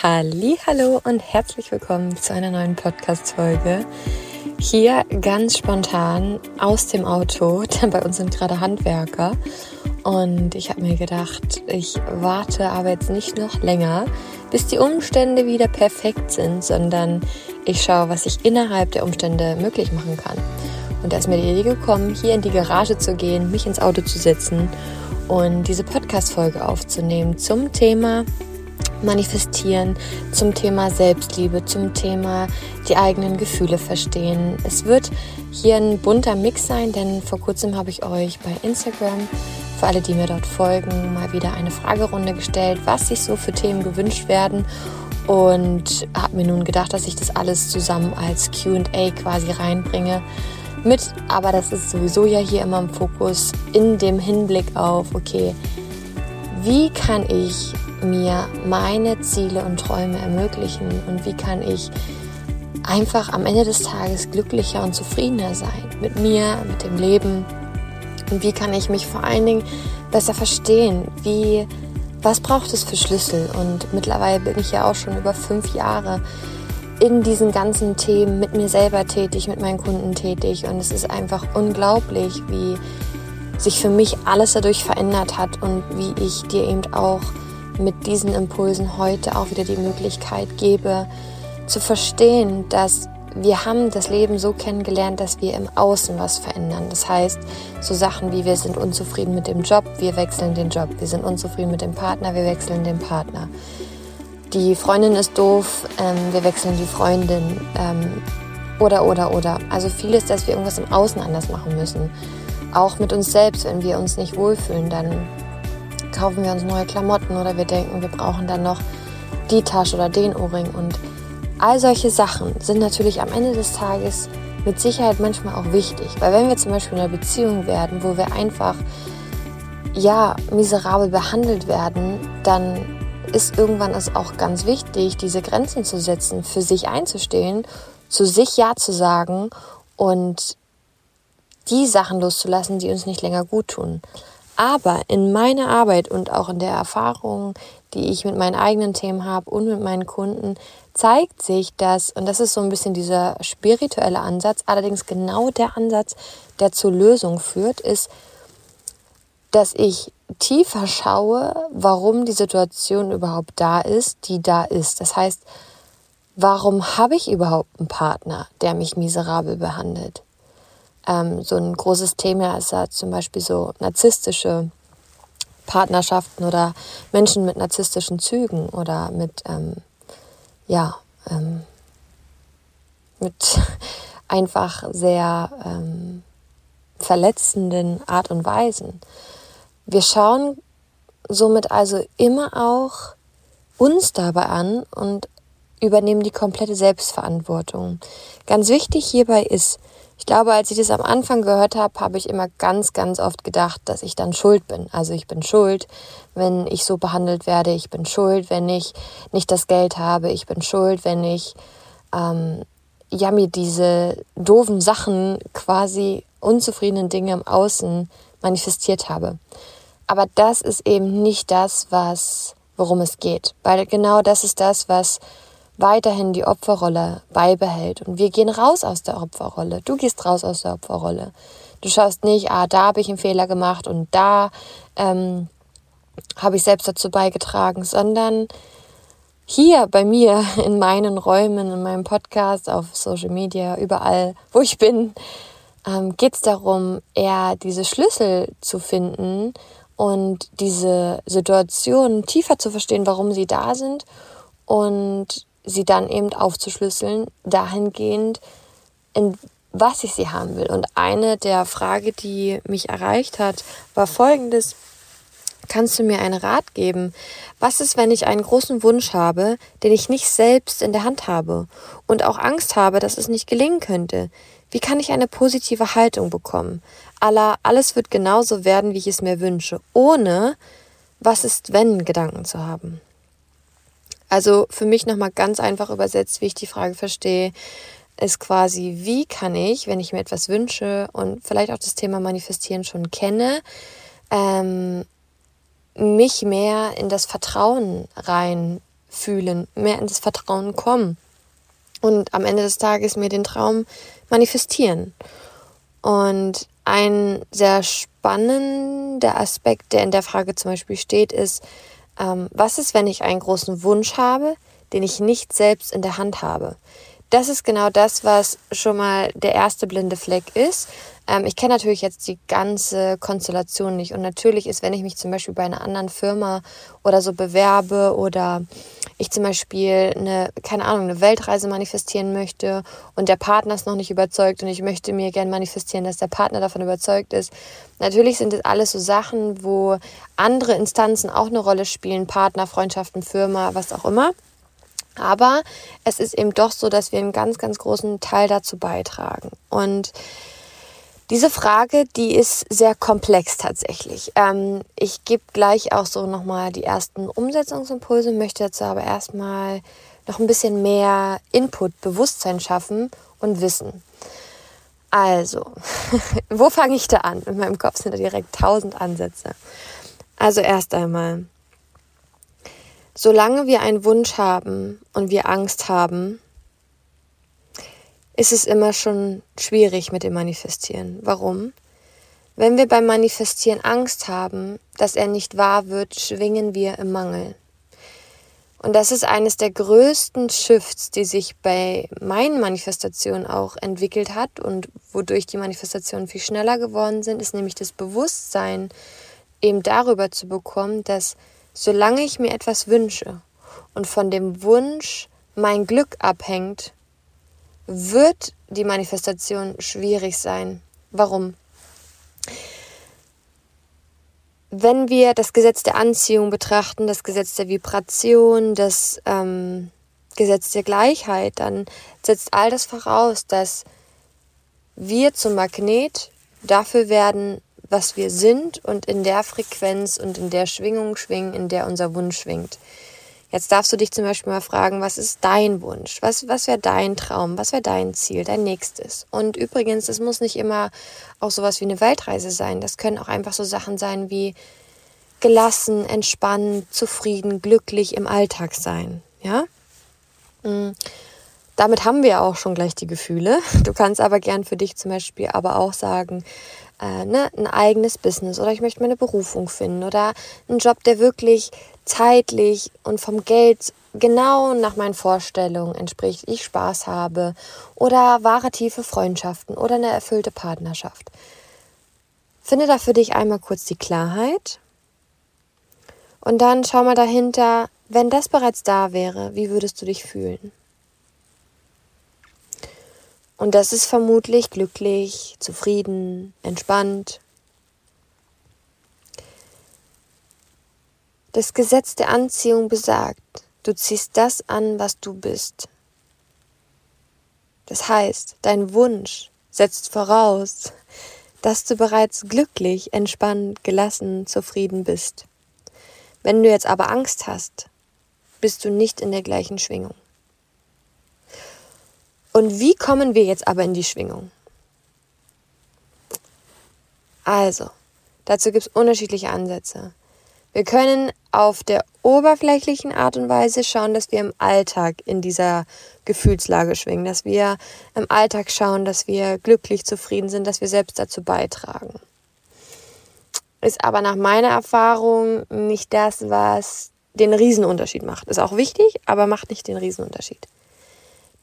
Hallo und herzlich willkommen zu einer neuen Podcast Folge. Hier ganz spontan aus dem Auto, denn bei uns sind gerade Handwerker und ich habe mir gedacht, ich warte aber jetzt nicht noch länger, bis die Umstände wieder perfekt sind, sondern ich schaue, was ich innerhalb der Umstände möglich machen kann. Und da ist mir die Idee gekommen, hier in die Garage zu gehen, mich ins Auto zu setzen und diese Podcast-Folge aufzunehmen zum Thema Manifestieren, zum Thema Selbstliebe, zum Thema die eigenen Gefühle verstehen. Es wird hier ein bunter Mix sein, denn vor kurzem habe ich euch bei Instagram, für alle, die mir dort folgen, mal wieder eine Fragerunde gestellt, was sich so für Themen gewünscht werden und habe mir nun gedacht, dass ich das alles zusammen als QA quasi reinbringe mit, aber das ist sowieso ja hier immer im Fokus in dem Hinblick auf, okay, wie kann ich mir meine Ziele und Träume ermöglichen? Und wie kann ich einfach am Ende des Tages glücklicher und zufriedener sein mit mir, mit dem Leben? Und wie kann ich mich vor allen Dingen besser verstehen, wie was braucht es für Schlüssel? Und mittlerweile bin ich ja auch schon über fünf Jahre in diesen ganzen Themen mit mir selber tätig, mit meinen Kunden tätig. Und es ist einfach unglaublich, wie sich für mich alles dadurch verändert hat und wie ich dir eben auch mit diesen Impulsen heute auch wieder die Möglichkeit gebe, zu verstehen, dass wir haben das Leben so kennengelernt, dass wir im Außen was verändern. Das heißt, so Sachen wie wir sind unzufrieden mit dem Job, wir wechseln den Job. Wir sind unzufrieden mit dem Partner, wir wechseln den Partner. Die Freundin ist doof, ähm, wir wechseln die Freundin. Ähm, oder, oder, oder. Also vieles, dass wir irgendwas im Außen anders machen müssen. Auch mit uns selbst, wenn wir uns nicht wohlfühlen, dann kaufen wir uns neue Klamotten oder wir denken, wir brauchen dann noch die Tasche oder den Ohrring. Und all solche Sachen sind natürlich am Ende des Tages mit Sicherheit manchmal auch wichtig. Weil wenn wir zum Beispiel in einer Beziehung werden, wo wir einfach ja miserabel behandelt werden, dann ist irgendwann es auch ganz wichtig, diese Grenzen zu setzen, für sich einzustehen, zu sich Ja zu sagen und die Sachen loszulassen, die uns nicht länger gut tun. Aber in meiner Arbeit und auch in der Erfahrung, die ich mit meinen eigenen Themen habe und mit meinen Kunden, zeigt sich, dass, und das ist so ein bisschen dieser spirituelle Ansatz, allerdings genau der Ansatz, der zur Lösung führt, ist, dass ich tiefer schaue, warum die Situation überhaupt da ist, die da ist. Das heißt, warum habe ich überhaupt einen Partner, der mich miserabel behandelt? Ähm, so ein großes Thema ist ja zum Beispiel so narzisstische Partnerschaften oder Menschen mit narzisstischen Zügen oder mit, ähm, ja, ähm, mit einfach sehr ähm, verletzenden Art und Weisen. Wir schauen somit also immer auch uns dabei an und übernehmen die komplette Selbstverantwortung. Ganz wichtig hierbei ist, ich glaube, als ich das am Anfang gehört habe, habe ich immer ganz, ganz oft gedacht, dass ich dann schuld bin. Also ich bin schuld, wenn ich so behandelt werde. Ich bin schuld, wenn ich nicht das Geld habe. Ich bin schuld, wenn ich ähm, ja mir diese doofen Sachen, quasi unzufriedenen Dinge im Außen manifestiert habe. Aber das ist eben nicht das, was worum es geht, weil genau das ist das, was weiterhin die Opferrolle beibehält. Und wir gehen raus aus der Opferrolle. Du gehst raus aus der Opferrolle. Du schaust nicht, ah, da habe ich einen Fehler gemacht und da ähm, habe ich selbst dazu beigetragen, sondern hier bei mir in meinen Räumen, in meinem Podcast, auf Social Media, überall, wo ich bin, ähm, geht es darum, eher diese Schlüssel zu finden und diese Situation tiefer zu verstehen, warum sie da sind und sie dann eben aufzuschlüsseln, dahingehend, in was ich sie haben will. Und eine der Fragen, die mich erreicht hat, war folgendes. Kannst du mir einen Rat geben? Was ist, wenn ich einen großen Wunsch habe, den ich nicht selbst in der Hand habe und auch Angst habe, dass es nicht gelingen könnte? Wie kann ich eine positive Haltung bekommen? Allah, alles wird genauso werden, wie ich es mir wünsche, ohne was ist wenn Gedanken zu haben. Also für mich nochmal ganz einfach übersetzt, wie ich die Frage verstehe, ist quasi, wie kann ich, wenn ich mir etwas wünsche und vielleicht auch das Thema Manifestieren schon kenne, ähm, mich mehr in das Vertrauen rein fühlen, mehr ins Vertrauen kommen und am Ende des Tages mir den Traum manifestieren. Und ein sehr spannender Aspekt, der in der Frage zum Beispiel steht, ist, ähm, was ist, wenn ich einen großen Wunsch habe, den ich nicht selbst in der Hand habe? Das ist genau das, was schon mal der erste blinde Fleck ist. Ähm, ich kenne natürlich jetzt die ganze Konstellation nicht. Und natürlich ist, wenn ich mich zum Beispiel bei einer anderen Firma oder so bewerbe oder ich zum Beispiel eine, keine Ahnung, eine Weltreise manifestieren möchte und der Partner ist noch nicht überzeugt und ich möchte mir gerne manifestieren, dass der Partner davon überzeugt ist. Natürlich sind das alles so Sachen, wo andere Instanzen auch eine Rolle spielen, Partner, Freundschaften, Firma, was auch immer. Aber es ist eben doch so, dass wir einen ganz, ganz großen Teil dazu beitragen. Und diese Frage, die ist sehr komplex tatsächlich. Ähm, ich gebe gleich auch so nochmal die ersten Umsetzungsimpulse, möchte jetzt aber erstmal noch ein bisschen mehr Input, Bewusstsein schaffen und Wissen. Also, wo fange ich da an? In meinem Kopf sind da direkt tausend Ansätze. Also erst einmal, solange wir einen Wunsch haben und wir Angst haben, ist es immer schon schwierig mit dem Manifestieren. Warum? Wenn wir beim Manifestieren Angst haben, dass er nicht wahr wird, schwingen wir im Mangel. Und das ist eines der größten Shifts, die sich bei meinen Manifestationen auch entwickelt hat und wodurch die Manifestationen viel schneller geworden sind, ist nämlich das Bewusstsein eben darüber zu bekommen, dass solange ich mir etwas wünsche und von dem Wunsch mein Glück abhängt, wird die Manifestation schwierig sein. Warum? Wenn wir das Gesetz der Anziehung betrachten, das Gesetz der Vibration, das ähm, Gesetz der Gleichheit, dann setzt all das voraus, dass wir zum Magnet dafür werden, was wir sind und in der Frequenz und in der Schwingung schwingen, in der unser Wunsch schwingt. Jetzt darfst du dich zum Beispiel mal fragen, was ist dein Wunsch? Was, was wäre dein Traum? Was wäre dein Ziel, dein nächstes? Und übrigens, es muss nicht immer auch sowas wie eine Weltreise sein. Das können auch einfach so Sachen sein wie gelassen, entspannt, zufrieden, glücklich im Alltag sein. Ja? Mhm. Damit haben wir auch schon gleich die Gefühle. Du kannst aber gern für dich zum Beispiel aber auch sagen, äh, ne, ein eigenes Business oder ich möchte meine Berufung finden oder einen Job, der wirklich zeitlich und vom Geld genau nach meinen Vorstellungen entspricht, ich Spaß habe oder wahre tiefe Freundschaften oder eine erfüllte Partnerschaft. Finde da für dich einmal kurz die Klarheit und dann schau mal dahinter, wenn das bereits da wäre, wie würdest du dich fühlen? Und das ist vermutlich glücklich, zufrieden, entspannt. Das Gesetz der Anziehung besagt, du ziehst das an, was du bist. Das heißt, dein Wunsch setzt voraus, dass du bereits glücklich, entspannt, gelassen, zufrieden bist. Wenn du jetzt aber Angst hast, bist du nicht in der gleichen Schwingung. Und wie kommen wir jetzt aber in die Schwingung? Also, dazu gibt es unterschiedliche Ansätze. Wir können auf der oberflächlichen Art und Weise schauen, dass wir im Alltag in dieser Gefühlslage schwingen, dass wir im Alltag schauen, dass wir glücklich, zufrieden sind, dass wir selbst dazu beitragen. Ist aber nach meiner Erfahrung nicht das, was den Riesenunterschied macht. Ist auch wichtig, aber macht nicht den Riesenunterschied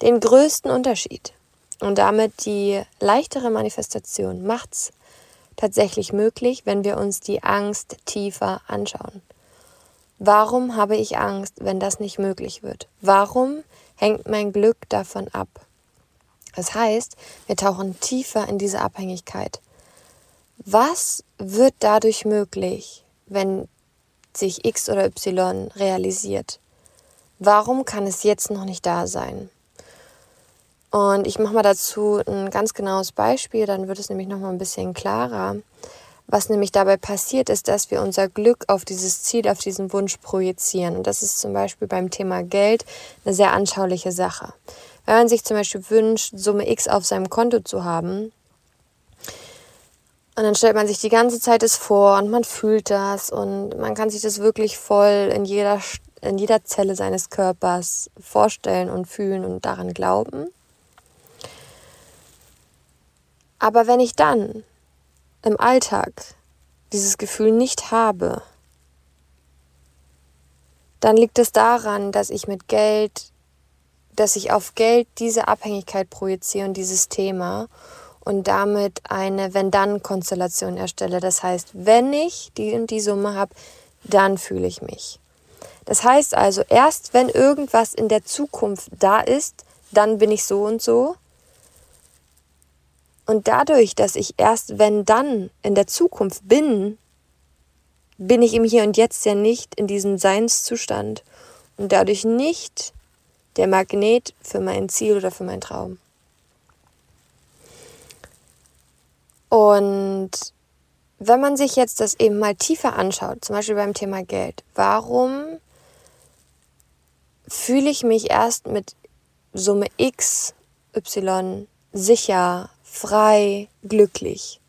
den größten Unterschied und damit die leichtere Manifestation macht's tatsächlich möglich, wenn wir uns die Angst tiefer anschauen. Warum habe ich Angst, wenn das nicht möglich wird? Warum hängt mein Glück davon ab? Das heißt, wir tauchen tiefer in diese Abhängigkeit. Was wird dadurch möglich, wenn sich X oder Y realisiert? Warum kann es jetzt noch nicht da sein? Und ich mache mal dazu ein ganz genaues Beispiel, dann wird es nämlich noch mal ein bisschen klarer. Was nämlich dabei passiert, ist, dass wir unser Glück auf dieses Ziel, auf diesen Wunsch projizieren. Und das ist zum Beispiel beim Thema Geld eine sehr anschauliche Sache. Wenn man sich zum Beispiel wünscht, Summe X auf seinem Konto zu haben, und dann stellt man sich die ganze Zeit das vor und man fühlt das und man kann sich das wirklich voll in jeder in jeder Zelle seines Körpers vorstellen und fühlen und daran glauben. Aber wenn ich dann im Alltag dieses Gefühl nicht habe, dann liegt es daran, dass ich mit Geld, dass ich auf Geld diese Abhängigkeit projiziere und dieses Thema und damit eine Wenn-Dann-Konstellation erstelle. Das heißt, wenn ich die und die Summe habe, dann fühle ich mich. Das heißt also, erst wenn irgendwas in der Zukunft da ist, dann bin ich so und so. Und dadurch, dass ich erst wenn dann in der Zukunft bin, bin ich im Hier und Jetzt ja nicht in diesem Seinszustand und dadurch nicht der Magnet für mein Ziel oder für meinen Traum. Und wenn man sich jetzt das eben mal tiefer anschaut, zum Beispiel beim Thema Geld, warum fühle ich mich erst mit Summe X, Y sicher, frei, glücklich?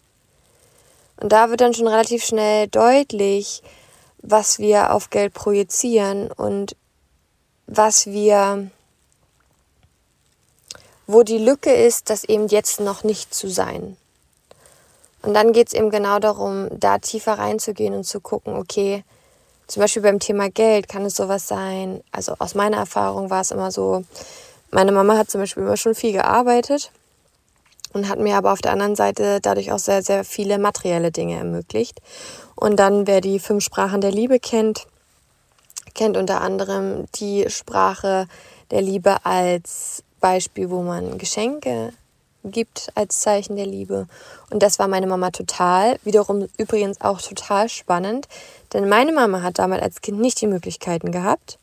Und da wird dann schon relativ schnell deutlich, was wir auf Geld projizieren und was wir, wo die Lücke ist, das eben jetzt noch nicht zu sein. Und dann geht es eben genau darum, da tiefer reinzugehen und zu gucken, okay, zum Beispiel beim Thema Geld kann es sowas sein. Also aus meiner Erfahrung war es immer so, meine Mama hat zum Beispiel immer schon viel gearbeitet und hat mir aber auf der anderen Seite dadurch auch sehr, sehr viele materielle Dinge ermöglicht. Und dann, wer die fünf Sprachen der Liebe kennt, kennt unter anderem die Sprache der Liebe als Beispiel, wo man Geschenke gibt als Zeichen der Liebe. Und das war meine Mama total. Wiederum übrigens auch total spannend, denn meine Mama hat damals als Kind nicht die Möglichkeiten gehabt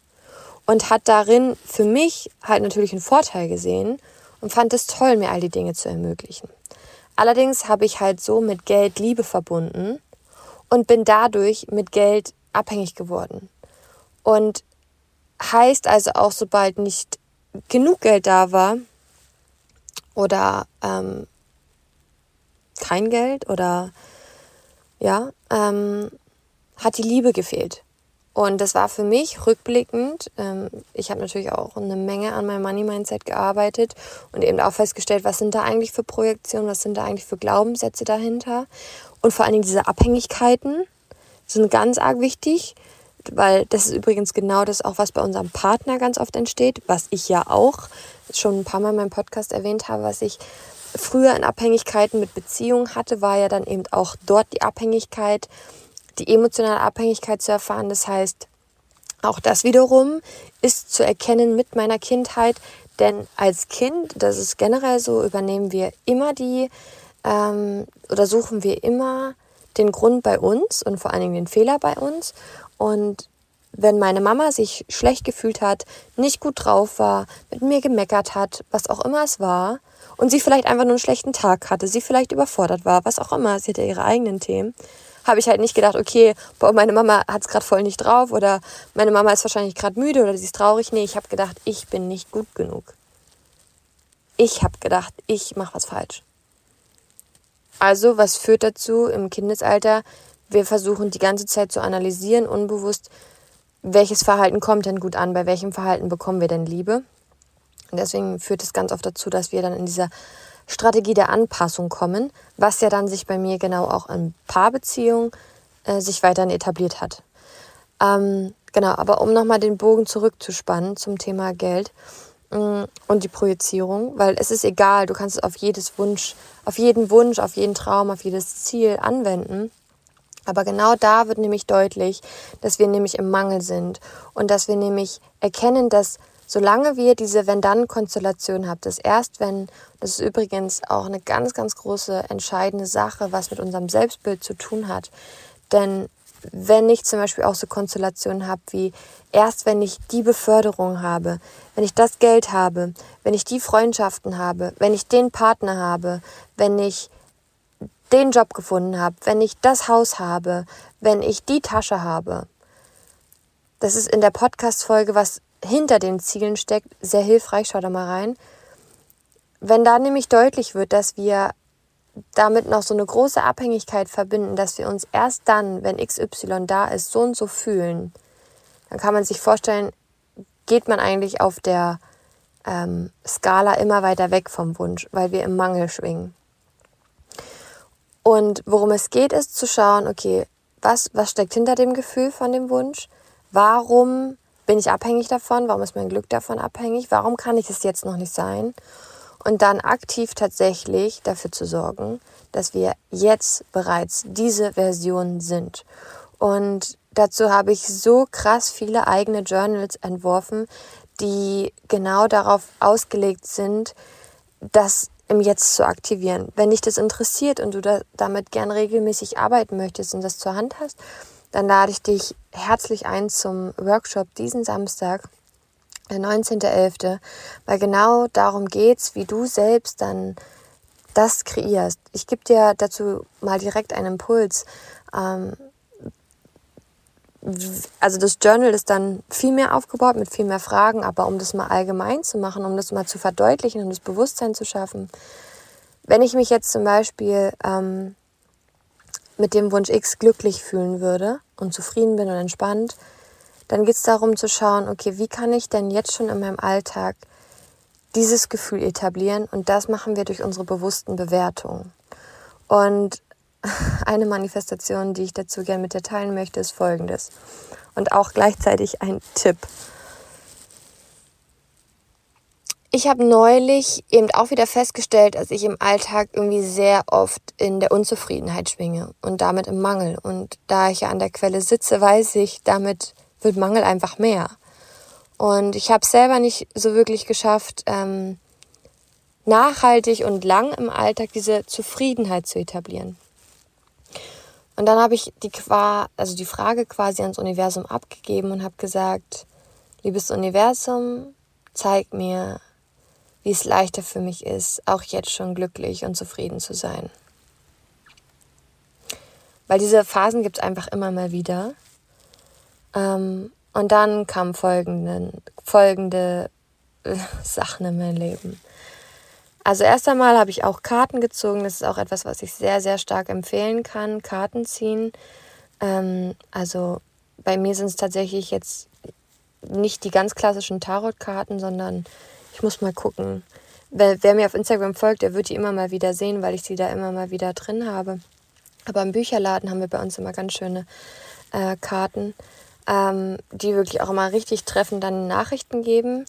und hat darin für mich halt natürlich einen Vorteil gesehen und fand es toll, mir all die Dinge zu ermöglichen. Allerdings habe ich halt so mit Geld Liebe verbunden und bin dadurch mit Geld abhängig geworden. Und heißt also auch, sobald nicht genug Geld da war, oder ähm, kein Geld oder ja, ähm, hat die Liebe gefehlt. Und das war für mich rückblickend, ähm, ich habe natürlich auch eine Menge an meinem Money-Mindset gearbeitet und eben auch festgestellt, was sind da eigentlich für Projektionen, was sind da eigentlich für Glaubenssätze dahinter. Und vor allen Dingen diese Abhängigkeiten sind ganz arg wichtig, weil das ist übrigens genau das auch, was bei unserem Partner ganz oft entsteht, was ich ja auch schon ein paar Mal in meinem Podcast erwähnt habe, was ich früher in Abhängigkeiten mit Beziehungen hatte, war ja dann eben auch dort die Abhängigkeit, die emotionale Abhängigkeit zu erfahren. Das heißt, auch das wiederum ist zu erkennen mit meiner Kindheit, denn als Kind, das ist generell so, übernehmen wir immer die ähm, oder suchen wir immer den Grund bei uns und vor allen Dingen den Fehler bei uns. Und wenn meine Mama sich schlecht gefühlt hat, nicht gut drauf war, mit mir gemeckert hat, was auch immer es war, und sie vielleicht einfach nur einen schlechten Tag hatte, sie vielleicht überfordert war, was auch immer, sie hatte ihre eigenen Themen, habe ich halt nicht gedacht, okay, boah, meine Mama hat es gerade voll nicht drauf oder meine Mama ist wahrscheinlich gerade müde oder sie ist traurig. Nee, ich habe gedacht, ich bin nicht gut genug. Ich habe gedacht, ich mache was falsch. Also, was führt dazu im Kindesalter? Wir versuchen die ganze Zeit zu analysieren, unbewusst, welches Verhalten kommt denn gut an, bei welchem Verhalten bekommen wir denn Liebe. Und deswegen führt es ganz oft dazu, dass wir dann in dieser Strategie der Anpassung kommen, was ja dann sich bei mir genau auch in Paarbeziehungen äh, sich weiterhin etabliert hat. Ähm, genau, aber um nochmal den Bogen zurückzuspannen zum Thema Geld mh, mm, und die Projizierung, weil es ist egal, du kannst es auf jedes Wunsch, auf jeden Wunsch, auf jeden Traum, auf jedes Ziel anwenden. Aber genau da wird nämlich deutlich, dass wir nämlich im Mangel sind und dass wir nämlich erkennen, dass solange wir diese Wenn-Dann-Konstellation haben, dass erst wenn, das ist übrigens auch eine ganz, ganz große entscheidende Sache, was mit unserem Selbstbild zu tun hat. Denn wenn ich zum Beispiel auch so Konstellationen habe wie erst wenn ich die Beförderung habe, wenn ich das Geld habe, wenn ich die Freundschaften habe, wenn ich den Partner habe, wenn ich den Job gefunden habe, wenn ich das Haus habe, wenn ich die Tasche habe. Das ist in der Podcast-Folge, was hinter den Zielen steckt, sehr hilfreich. Schau da mal rein. Wenn da nämlich deutlich wird, dass wir damit noch so eine große Abhängigkeit verbinden, dass wir uns erst dann, wenn XY da ist, so und so fühlen, dann kann man sich vorstellen, geht man eigentlich auf der ähm, Skala immer weiter weg vom Wunsch, weil wir im Mangel schwingen. Und worum es geht, ist zu schauen, okay, was, was steckt hinter dem Gefühl von dem Wunsch? Warum bin ich abhängig davon? Warum ist mein Glück davon abhängig? Warum kann ich es jetzt noch nicht sein? Und dann aktiv tatsächlich dafür zu sorgen, dass wir jetzt bereits diese Version sind. Und dazu habe ich so krass viele eigene Journals entworfen, die genau darauf ausgelegt sind, das im Jetzt zu aktivieren. Wenn dich das interessiert und du da, damit gern regelmäßig arbeiten möchtest und das zur Hand hast, dann lade ich dich herzlich ein zum Workshop diesen Samstag, der 19.11., weil genau darum geht's, wie du selbst dann das kreierst. Ich gebe dir dazu mal direkt einen Impuls. Ähm, also das Journal ist dann viel mehr aufgebaut mit viel mehr Fragen, aber um das mal allgemein zu machen, um das mal zu verdeutlichen, um das Bewusstsein zu schaffen. Wenn ich mich jetzt zum Beispiel ähm, mit dem Wunsch X glücklich fühlen würde und zufrieden bin und entspannt, dann geht es darum zu schauen, okay, wie kann ich denn jetzt schon in meinem Alltag dieses Gefühl etablieren und das machen wir durch unsere bewussten Bewertungen. Und eine Manifestation, die ich dazu gerne mit dir teilen möchte, ist folgendes. Und auch gleichzeitig ein Tipp. Ich habe neulich eben auch wieder festgestellt, dass ich im Alltag irgendwie sehr oft in der Unzufriedenheit schwinge und damit im Mangel. Und da ich ja an der Quelle sitze, weiß ich, damit wird Mangel einfach mehr. Und ich habe selber nicht so wirklich geschafft, ähm, nachhaltig und lang im Alltag diese Zufriedenheit zu etablieren. Und dann habe ich die, also die Frage quasi ans Universum abgegeben und habe gesagt, liebes Universum, zeig mir, wie es leichter für mich ist, auch jetzt schon glücklich und zufrieden zu sein. Weil diese Phasen gibt es einfach immer mal wieder. Ähm, und dann kamen folgende, folgende äh, Sachen in mein Leben. Also erst einmal habe ich auch Karten gezogen. Das ist auch etwas, was ich sehr, sehr stark empfehlen kann. Karten ziehen. Ähm, also bei mir sind es tatsächlich jetzt nicht die ganz klassischen Tarotkarten, sondern ich muss mal gucken. Wer, wer, mir auf Instagram folgt, der wird die immer mal wieder sehen, weil ich sie da immer mal wieder drin habe. Aber im Bücherladen haben wir bei uns immer ganz schöne äh, Karten, ähm, die wirklich auch immer richtig treffend dann Nachrichten geben.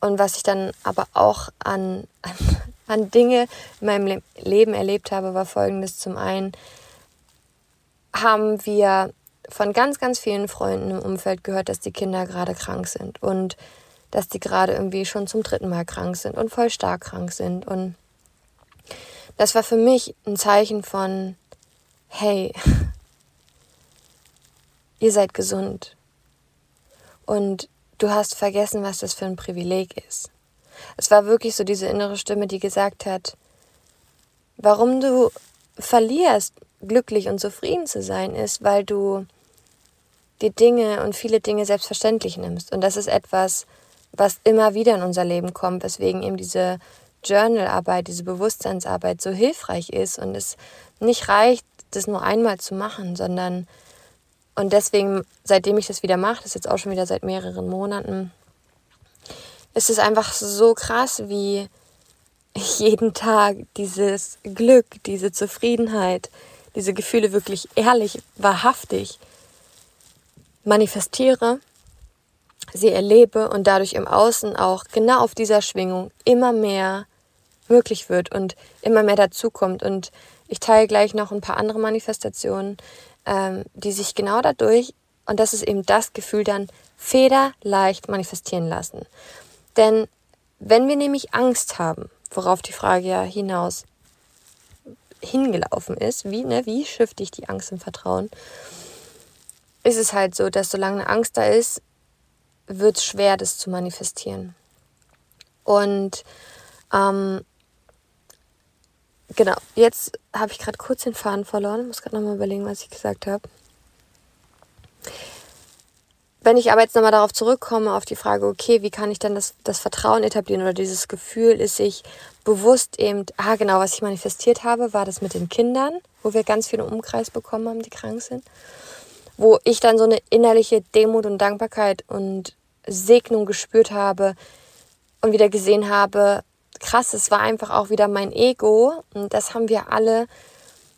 Und was ich dann aber auch an, an, an Dinge in meinem Le Leben erlebt habe, war folgendes. Zum einen haben wir von ganz, ganz vielen Freunden im Umfeld gehört, dass die Kinder gerade krank sind und dass die gerade irgendwie schon zum dritten Mal krank sind und voll stark krank sind. Und das war für mich ein Zeichen von, hey, ihr seid gesund. Und du hast vergessen, was das für ein Privileg ist. Es war wirklich so diese innere Stimme, die gesagt hat, warum du verlierst, glücklich und zufrieden zu sein, ist, weil du die Dinge und viele Dinge selbstverständlich nimmst. Und das ist etwas, was immer wieder in unser Leben kommt, weswegen eben diese Journalarbeit, diese Bewusstseinsarbeit so hilfreich ist und es nicht reicht, das nur einmal zu machen, sondern und deswegen, seitdem ich das wieder mache, das ist jetzt auch schon wieder seit mehreren Monaten, ist es einfach so krass, wie ich jeden Tag dieses Glück, diese Zufriedenheit, diese Gefühle wirklich ehrlich, wahrhaftig manifestiere, sie erlebe und dadurch im Außen auch genau auf dieser Schwingung immer mehr möglich wird und immer mehr dazukommt. Und ich teile gleich noch ein paar andere Manifestationen, ähm, die sich genau dadurch, und das ist eben das Gefühl dann, federleicht manifestieren lassen. Denn wenn wir nämlich Angst haben, worauf die Frage ja hinaus hingelaufen ist, wie, ne, wie schifte ich die Angst im Vertrauen, ist es halt so, dass solange eine Angst da ist, wird es schwer, das zu manifestieren. Und ähm, genau, jetzt habe ich gerade kurz den Faden verloren, muss gerade nochmal überlegen, was ich gesagt habe. Wenn ich aber jetzt nochmal darauf zurückkomme, auf die Frage, okay, wie kann ich dann das, das Vertrauen etablieren oder dieses Gefühl, ist sich bewusst eben, ah genau, was ich manifestiert habe, war das mit den Kindern, wo wir ganz viele Umkreis bekommen haben, die krank sind. Wo ich dann so eine innerliche Demut und Dankbarkeit und Segnung gespürt habe und wieder gesehen habe, krass, es war einfach auch wieder mein Ego und das haben wir alle,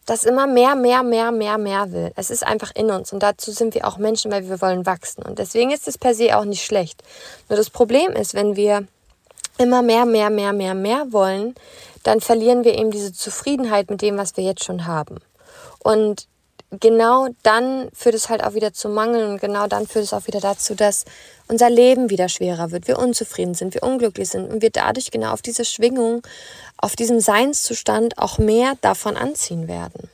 das immer mehr, mehr, mehr, mehr, mehr will. Es ist einfach in uns und dazu sind wir auch Menschen, weil wir wollen wachsen und deswegen ist es per se auch nicht schlecht. Nur das Problem ist, wenn wir immer mehr, mehr, mehr, mehr, mehr wollen, dann verlieren wir eben diese Zufriedenheit mit dem, was wir jetzt schon haben. Und genau dann führt es halt auch wieder zu Mangel und genau dann führt es auch wieder dazu, dass unser Leben wieder schwerer wird, wir unzufrieden sind, wir unglücklich sind und wir dadurch genau auf diese Schwingung, auf diesen Seinszustand auch mehr davon anziehen werden.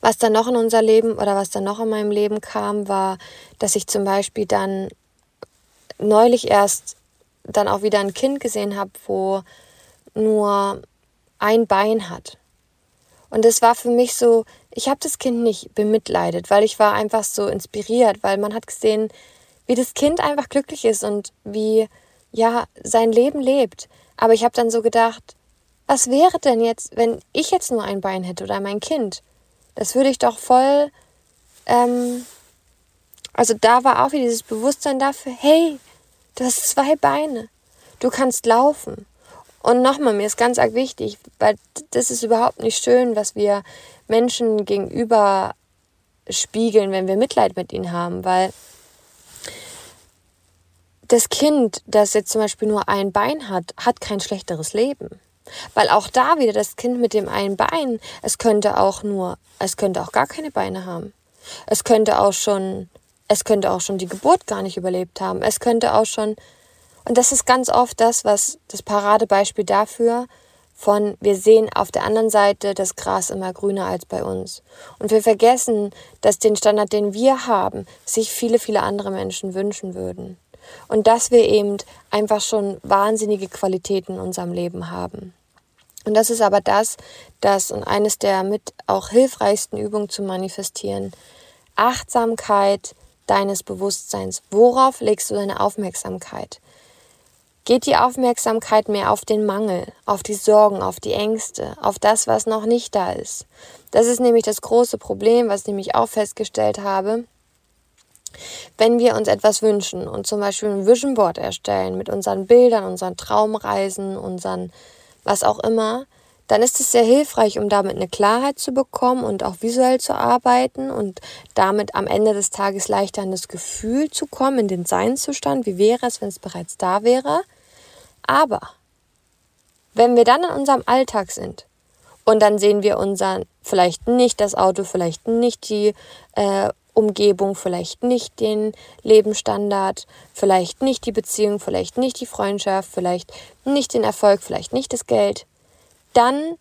Was dann noch in unser Leben oder was dann noch in meinem Leben kam, war, dass ich zum Beispiel dann neulich erst dann auch wieder ein Kind gesehen habe, wo nur ein Bein hat. Und es war für mich so, ich habe das Kind nicht bemitleidet, weil ich war einfach so inspiriert, weil man hat gesehen, wie das Kind einfach glücklich ist und wie ja sein Leben lebt. Aber ich habe dann so gedacht, was wäre denn jetzt, wenn ich jetzt nur ein Bein hätte oder mein Kind? Das würde ich doch voll. Ähm, also da war auch wieder dieses Bewusstsein dafür, hey, du hast zwei Beine, du kannst laufen. Und nochmal, mir ist ganz arg wichtig, weil das ist überhaupt nicht schön, was wir Menschen gegenüber spiegeln, wenn wir Mitleid mit ihnen haben, weil das Kind, das jetzt zum Beispiel nur ein Bein hat, hat kein schlechteres Leben. Weil auch da wieder das Kind mit dem einen Bein, es könnte auch nur, es könnte auch gar keine Beine haben. Es könnte auch schon, es könnte auch schon die Geburt gar nicht überlebt haben. Es könnte auch schon und das ist ganz oft das, was das Paradebeispiel dafür von wir sehen auf der anderen Seite das Gras immer grüner als bei uns. Und wir vergessen, dass den Standard, den wir haben, sich viele, viele andere Menschen wünschen würden. Und dass wir eben einfach schon wahnsinnige Qualitäten in unserem Leben haben. Und das ist aber das, das und eines der mit auch hilfreichsten Übungen zu manifestieren. Achtsamkeit deines Bewusstseins. Worauf legst du deine Aufmerksamkeit? Geht die Aufmerksamkeit mehr auf den Mangel, auf die Sorgen, auf die Ängste, auf das, was noch nicht da ist. Das ist nämlich das große Problem, was ich nämlich auch festgestellt habe. Wenn wir uns etwas wünschen und zum Beispiel ein Vision Board erstellen mit unseren Bildern, unseren Traumreisen, unseren was auch immer, dann ist es sehr hilfreich, um damit eine Klarheit zu bekommen und auch visuell zu arbeiten und damit am Ende des Tages leichter in das Gefühl zu kommen, in den Seinszustand. Wie wäre es, wenn es bereits da wäre? Aber wenn wir dann in unserem Alltag sind und dann sehen wir unser, vielleicht nicht das Auto, vielleicht nicht die äh, Umgebung, vielleicht nicht den Lebensstandard, vielleicht nicht die Beziehung, vielleicht nicht die Freundschaft, vielleicht nicht den Erfolg, vielleicht nicht das Geld, dann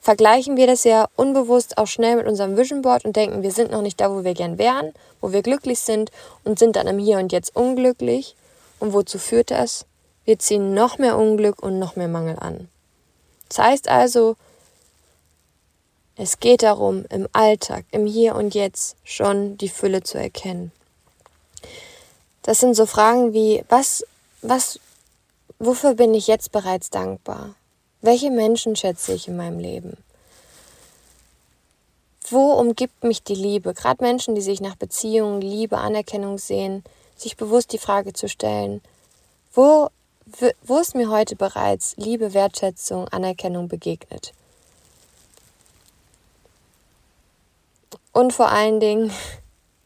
vergleichen wir das ja unbewusst auch schnell mit unserem Vision Board und denken, wir sind noch nicht da, wo wir gern wären, wo wir glücklich sind und sind dann im Hier und Jetzt unglücklich. Und wozu führt das? Wir ziehen noch mehr Unglück und noch mehr Mangel an. Das heißt also, es geht darum, im Alltag, im Hier und Jetzt schon die Fülle zu erkennen. Das sind so Fragen wie, was, was, wofür bin ich jetzt bereits dankbar? Welche Menschen schätze ich in meinem Leben? Wo umgibt mich die Liebe? Gerade Menschen, die sich nach Beziehungen, Liebe, Anerkennung sehen, sich bewusst die Frage zu stellen, wo, wo ist mir heute bereits Liebe, Wertschätzung, Anerkennung begegnet? Und vor allen Dingen,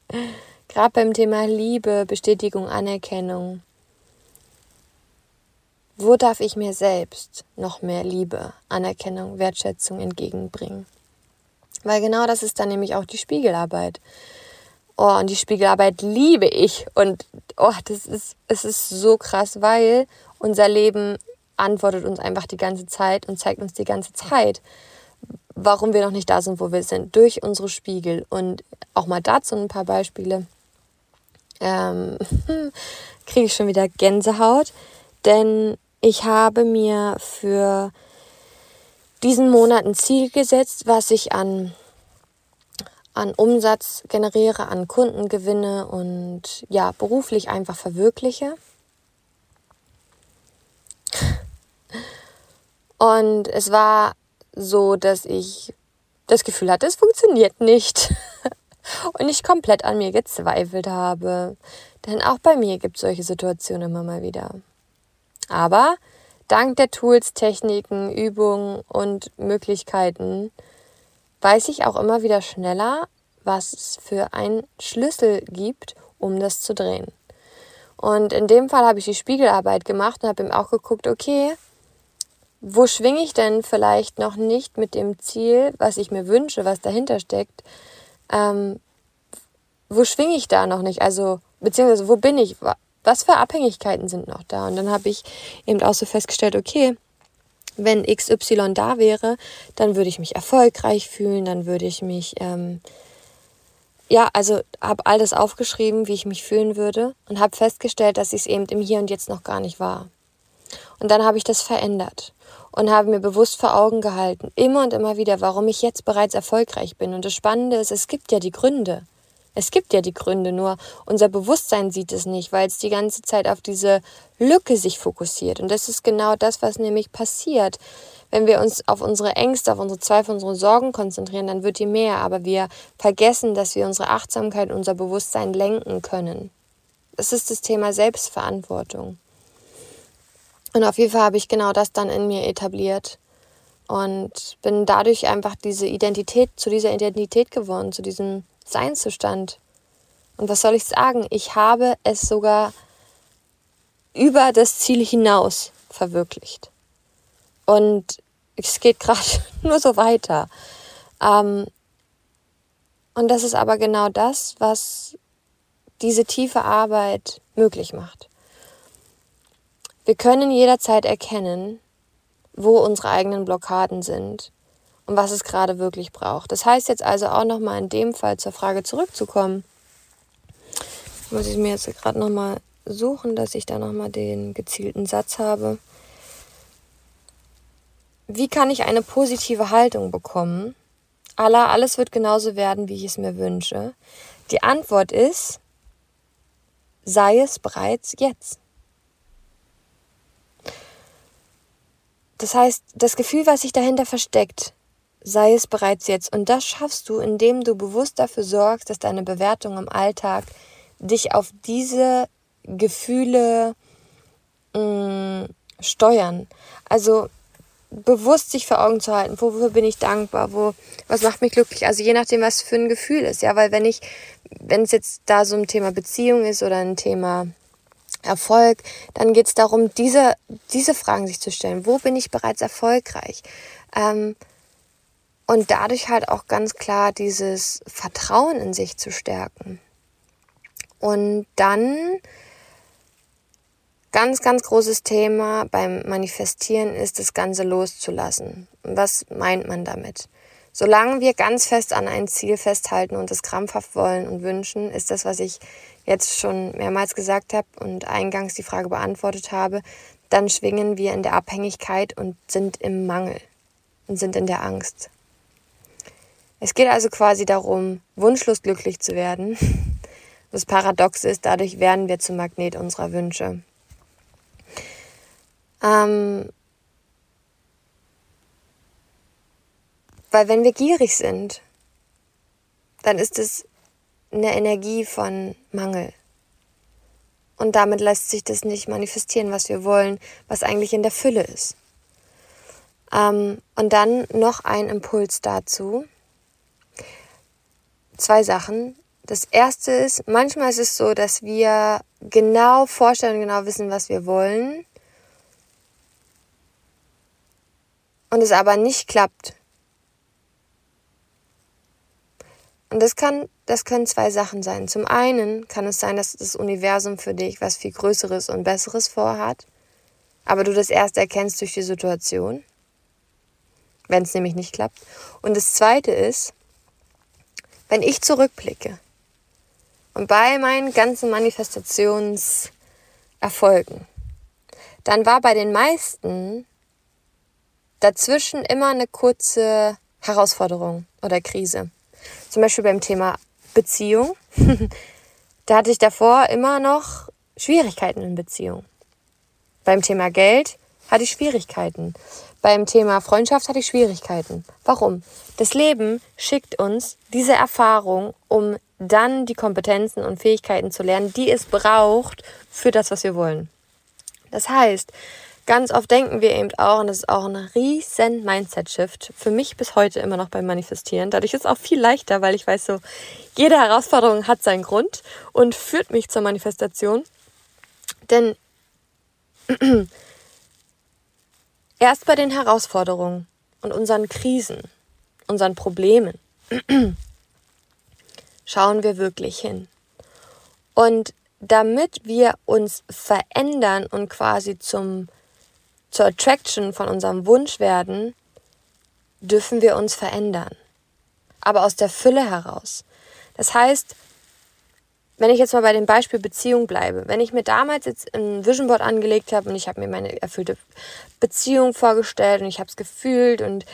gerade beim Thema Liebe, Bestätigung, Anerkennung, wo darf ich mir selbst noch mehr Liebe, Anerkennung, Wertschätzung entgegenbringen? Weil genau das ist dann nämlich auch die Spiegelarbeit. Oh, und die Spiegelarbeit liebe ich. Und oh, das ist, es ist so krass, weil unser Leben antwortet uns einfach die ganze Zeit und zeigt uns die ganze Zeit, warum wir noch nicht da sind, wo wir sind, durch unsere Spiegel. Und auch mal dazu ein paar Beispiele. Ähm, Kriege ich schon wieder Gänsehaut. Denn ich habe mir für diesen Monat ein Ziel gesetzt, was ich an, an Umsatz generiere, an Kunden gewinne und ja, beruflich einfach verwirkliche. Und es war so, dass ich das Gefühl hatte, es funktioniert nicht. und ich komplett an mir gezweifelt habe. Denn auch bei mir gibt es solche Situationen immer mal wieder. Aber dank der Tools, Techniken, Übungen und Möglichkeiten weiß ich auch immer wieder schneller, was es für einen Schlüssel gibt, um das zu drehen. Und in dem Fall habe ich die Spiegelarbeit gemacht und habe ihm auch geguckt, okay, wo schwinge ich denn vielleicht noch nicht mit dem Ziel, was ich mir wünsche, was dahinter steckt? Ähm, wo schwinge ich da noch nicht? Also, beziehungsweise wo bin ich? Was für Abhängigkeiten sind noch da? Und dann habe ich eben auch so festgestellt, okay, wenn XY da wäre, dann würde ich mich erfolgreich fühlen, dann würde ich mich, ähm, ja, also habe all das aufgeschrieben, wie ich mich fühlen würde und habe festgestellt, dass ich es eben im Hier und Jetzt noch gar nicht war. Und dann habe ich das verändert und habe mir bewusst vor Augen gehalten, immer und immer wieder, warum ich jetzt bereits erfolgreich bin. Und das Spannende ist, es gibt ja die Gründe. Es gibt ja die Gründe, nur unser Bewusstsein sieht es nicht, weil es die ganze Zeit auf diese Lücke sich fokussiert. Und das ist genau das, was nämlich passiert. Wenn wir uns auf unsere Ängste, auf unsere Zweifel, unsere Sorgen konzentrieren, dann wird die mehr. Aber wir vergessen, dass wir unsere Achtsamkeit, unser Bewusstsein lenken können. Das ist das Thema Selbstverantwortung. Und auf jeden Fall habe ich genau das dann in mir etabliert und bin dadurch einfach diese Identität, zu dieser Identität geworden, zu diesem Seinszustand. Und was soll ich sagen? Ich habe es sogar über das Ziel hinaus verwirklicht. Und es geht gerade nur so weiter. Ähm, und das ist aber genau das, was diese tiefe Arbeit möglich macht. Wir können jederzeit erkennen, wo unsere eigenen Blockaden sind und was es gerade wirklich braucht. Das heißt jetzt also auch nochmal in dem Fall zur Frage zurückzukommen. Muss ich mir jetzt gerade nochmal suchen, dass ich da nochmal den gezielten Satz habe. Wie kann ich eine positive Haltung bekommen? Allah, alles wird genauso werden, wie ich es mir wünsche. Die Antwort ist, sei es bereits jetzt. Das heißt, das Gefühl, was sich dahinter versteckt, sei es bereits jetzt. Und das schaffst du, indem du bewusst dafür sorgst, dass deine Bewertungen im Alltag dich auf diese Gefühle mh, mm, steuern. Also bewusst sich vor Augen zu halten, wofür bin ich dankbar, wo, was macht mich glücklich, also je nachdem, was für ein Gefühl ist, ja, weil wenn ich, wenn es jetzt da so ein Thema Beziehung ist oder ein Thema Erfolg, dann geht es darum, diese, diese Fragen sich zu stellen. Wo bin ich bereits erfolgreich? Ähm, und dadurch halt auch ganz klar dieses Vertrauen in sich zu stärken. Und dann ganz, ganz großes Thema beim Manifestieren ist, das Ganze loszulassen. Was meint man damit? Solange wir ganz fest an ein Ziel festhalten und es krampfhaft wollen und wünschen, ist das, was ich jetzt schon mehrmals gesagt habe und eingangs die Frage beantwortet habe, dann schwingen wir in der Abhängigkeit und sind im Mangel und sind in der Angst. Es geht also quasi darum, wunschlos glücklich zu werden. Das Paradox ist, dadurch werden wir zum Magnet unserer Wünsche. Ähm, weil wenn wir gierig sind, dann ist es eine Energie von Mangel. Und damit lässt sich das nicht manifestieren, was wir wollen, was eigentlich in der Fülle ist. Ähm, und dann noch ein Impuls dazu. Zwei Sachen. Das erste ist, manchmal ist es so, dass wir genau vorstellen, genau wissen, was wir wollen. Und es aber nicht klappt. Und das kann, das können zwei Sachen sein. Zum einen kann es sein, dass das Universum für dich was viel Größeres und Besseres vorhat, aber du das erst erkennst durch die Situation, wenn es nämlich nicht klappt. Und das zweite ist, wenn ich zurückblicke und bei meinen ganzen Manifestationserfolgen, dann war bei den meisten dazwischen immer eine kurze Herausforderung oder Krise. Zum Beispiel beim Thema Beziehung. da hatte ich davor immer noch Schwierigkeiten in Beziehung. Beim Thema Geld hatte ich Schwierigkeiten. Beim Thema Freundschaft hatte ich Schwierigkeiten. Warum? Das Leben schickt uns diese Erfahrung, um dann die Kompetenzen und Fähigkeiten zu lernen, die es braucht für das, was wir wollen. Das heißt, ganz oft denken wir eben auch, und das ist auch ein riesen Mindset-Shift, für mich bis heute immer noch beim Manifestieren. Dadurch ist es auch viel leichter, weil ich weiß so, jede Herausforderung hat seinen Grund und führt mich zur Manifestation. Denn erst bei den Herausforderungen und unseren Krisen, unseren Problemen, schauen wir wirklich hin. Und damit wir uns verändern und quasi zum, zur Attraction von unserem Wunsch werden, dürfen wir uns verändern. Aber aus der Fülle heraus. Das heißt, wenn ich jetzt mal bei dem Beispiel Beziehung bleibe, wenn ich mir damals jetzt ein Vision Board angelegt habe und ich habe mir meine erfüllte Beziehung vorgestellt und ich habe es gefühlt und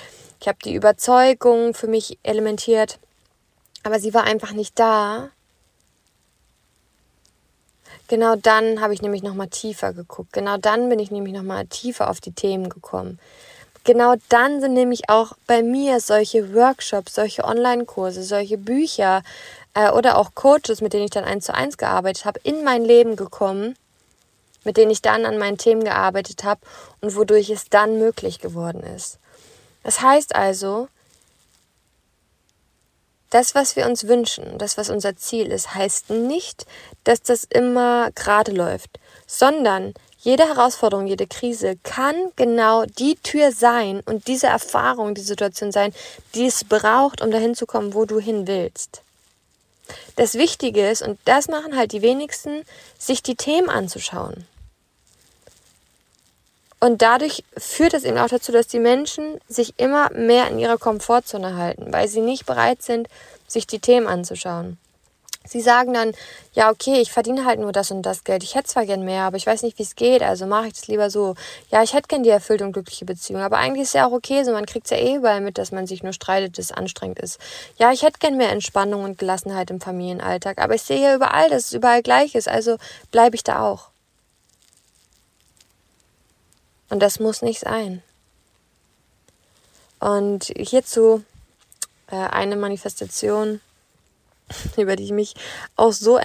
ich habe die Überzeugung für mich elementiert, aber sie war einfach nicht da. Genau dann habe ich nämlich noch mal tiefer geguckt. Genau dann bin ich nämlich noch mal tiefer auf die Themen gekommen. Genau dann sind nämlich auch bei mir solche Workshops, solche Online-Kurse, solche Bücher, äh, oder auch Coaches, mit denen ich dann eins zu eins gearbeitet habe, in mein Leben gekommen, mit denen ich dann an meinen Themen gearbeitet habe und wodurch es dann möglich geworden ist. Das heißt also, das, was wir uns wünschen, das, was unser Ziel ist, heißt nicht, dass das immer gerade läuft, sondern jede Herausforderung, jede Krise kann genau die Tür sein und diese Erfahrung, die Situation sein, die es braucht, um dahin zu kommen, wo du hin willst. Das Wichtige ist, und das machen halt die wenigsten, sich die Themen anzuschauen. Und dadurch führt es eben auch dazu, dass die Menschen sich immer mehr in ihrer Komfortzone halten, weil sie nicht bereit sind, sich die Themen anzuschauen. Sie sagen dann, ja, okay, ich verdiene halt nur das und das Geld. Ich hätte zwar gern mehr, aber ich weiß nicht, wie es geht, also mache ich das lieber so. Ja, ich hätte gern die erfüllte und glückliche Beziehung, aber eigentlich ist ja auch okay, so man kriegt es ja eh überall mit, dass man sich nur streitet, dass es anstrengend ist. Ja, ich hätte gern mehr Entspannung und Gelassenheit im Familienalltag, aber ich sehe ja überall, dass es überall gleich ist, also bleibe ich da auch. Und das muss nicht sein. Und hierzu äh, eine Manifestation, über die ich mich auch so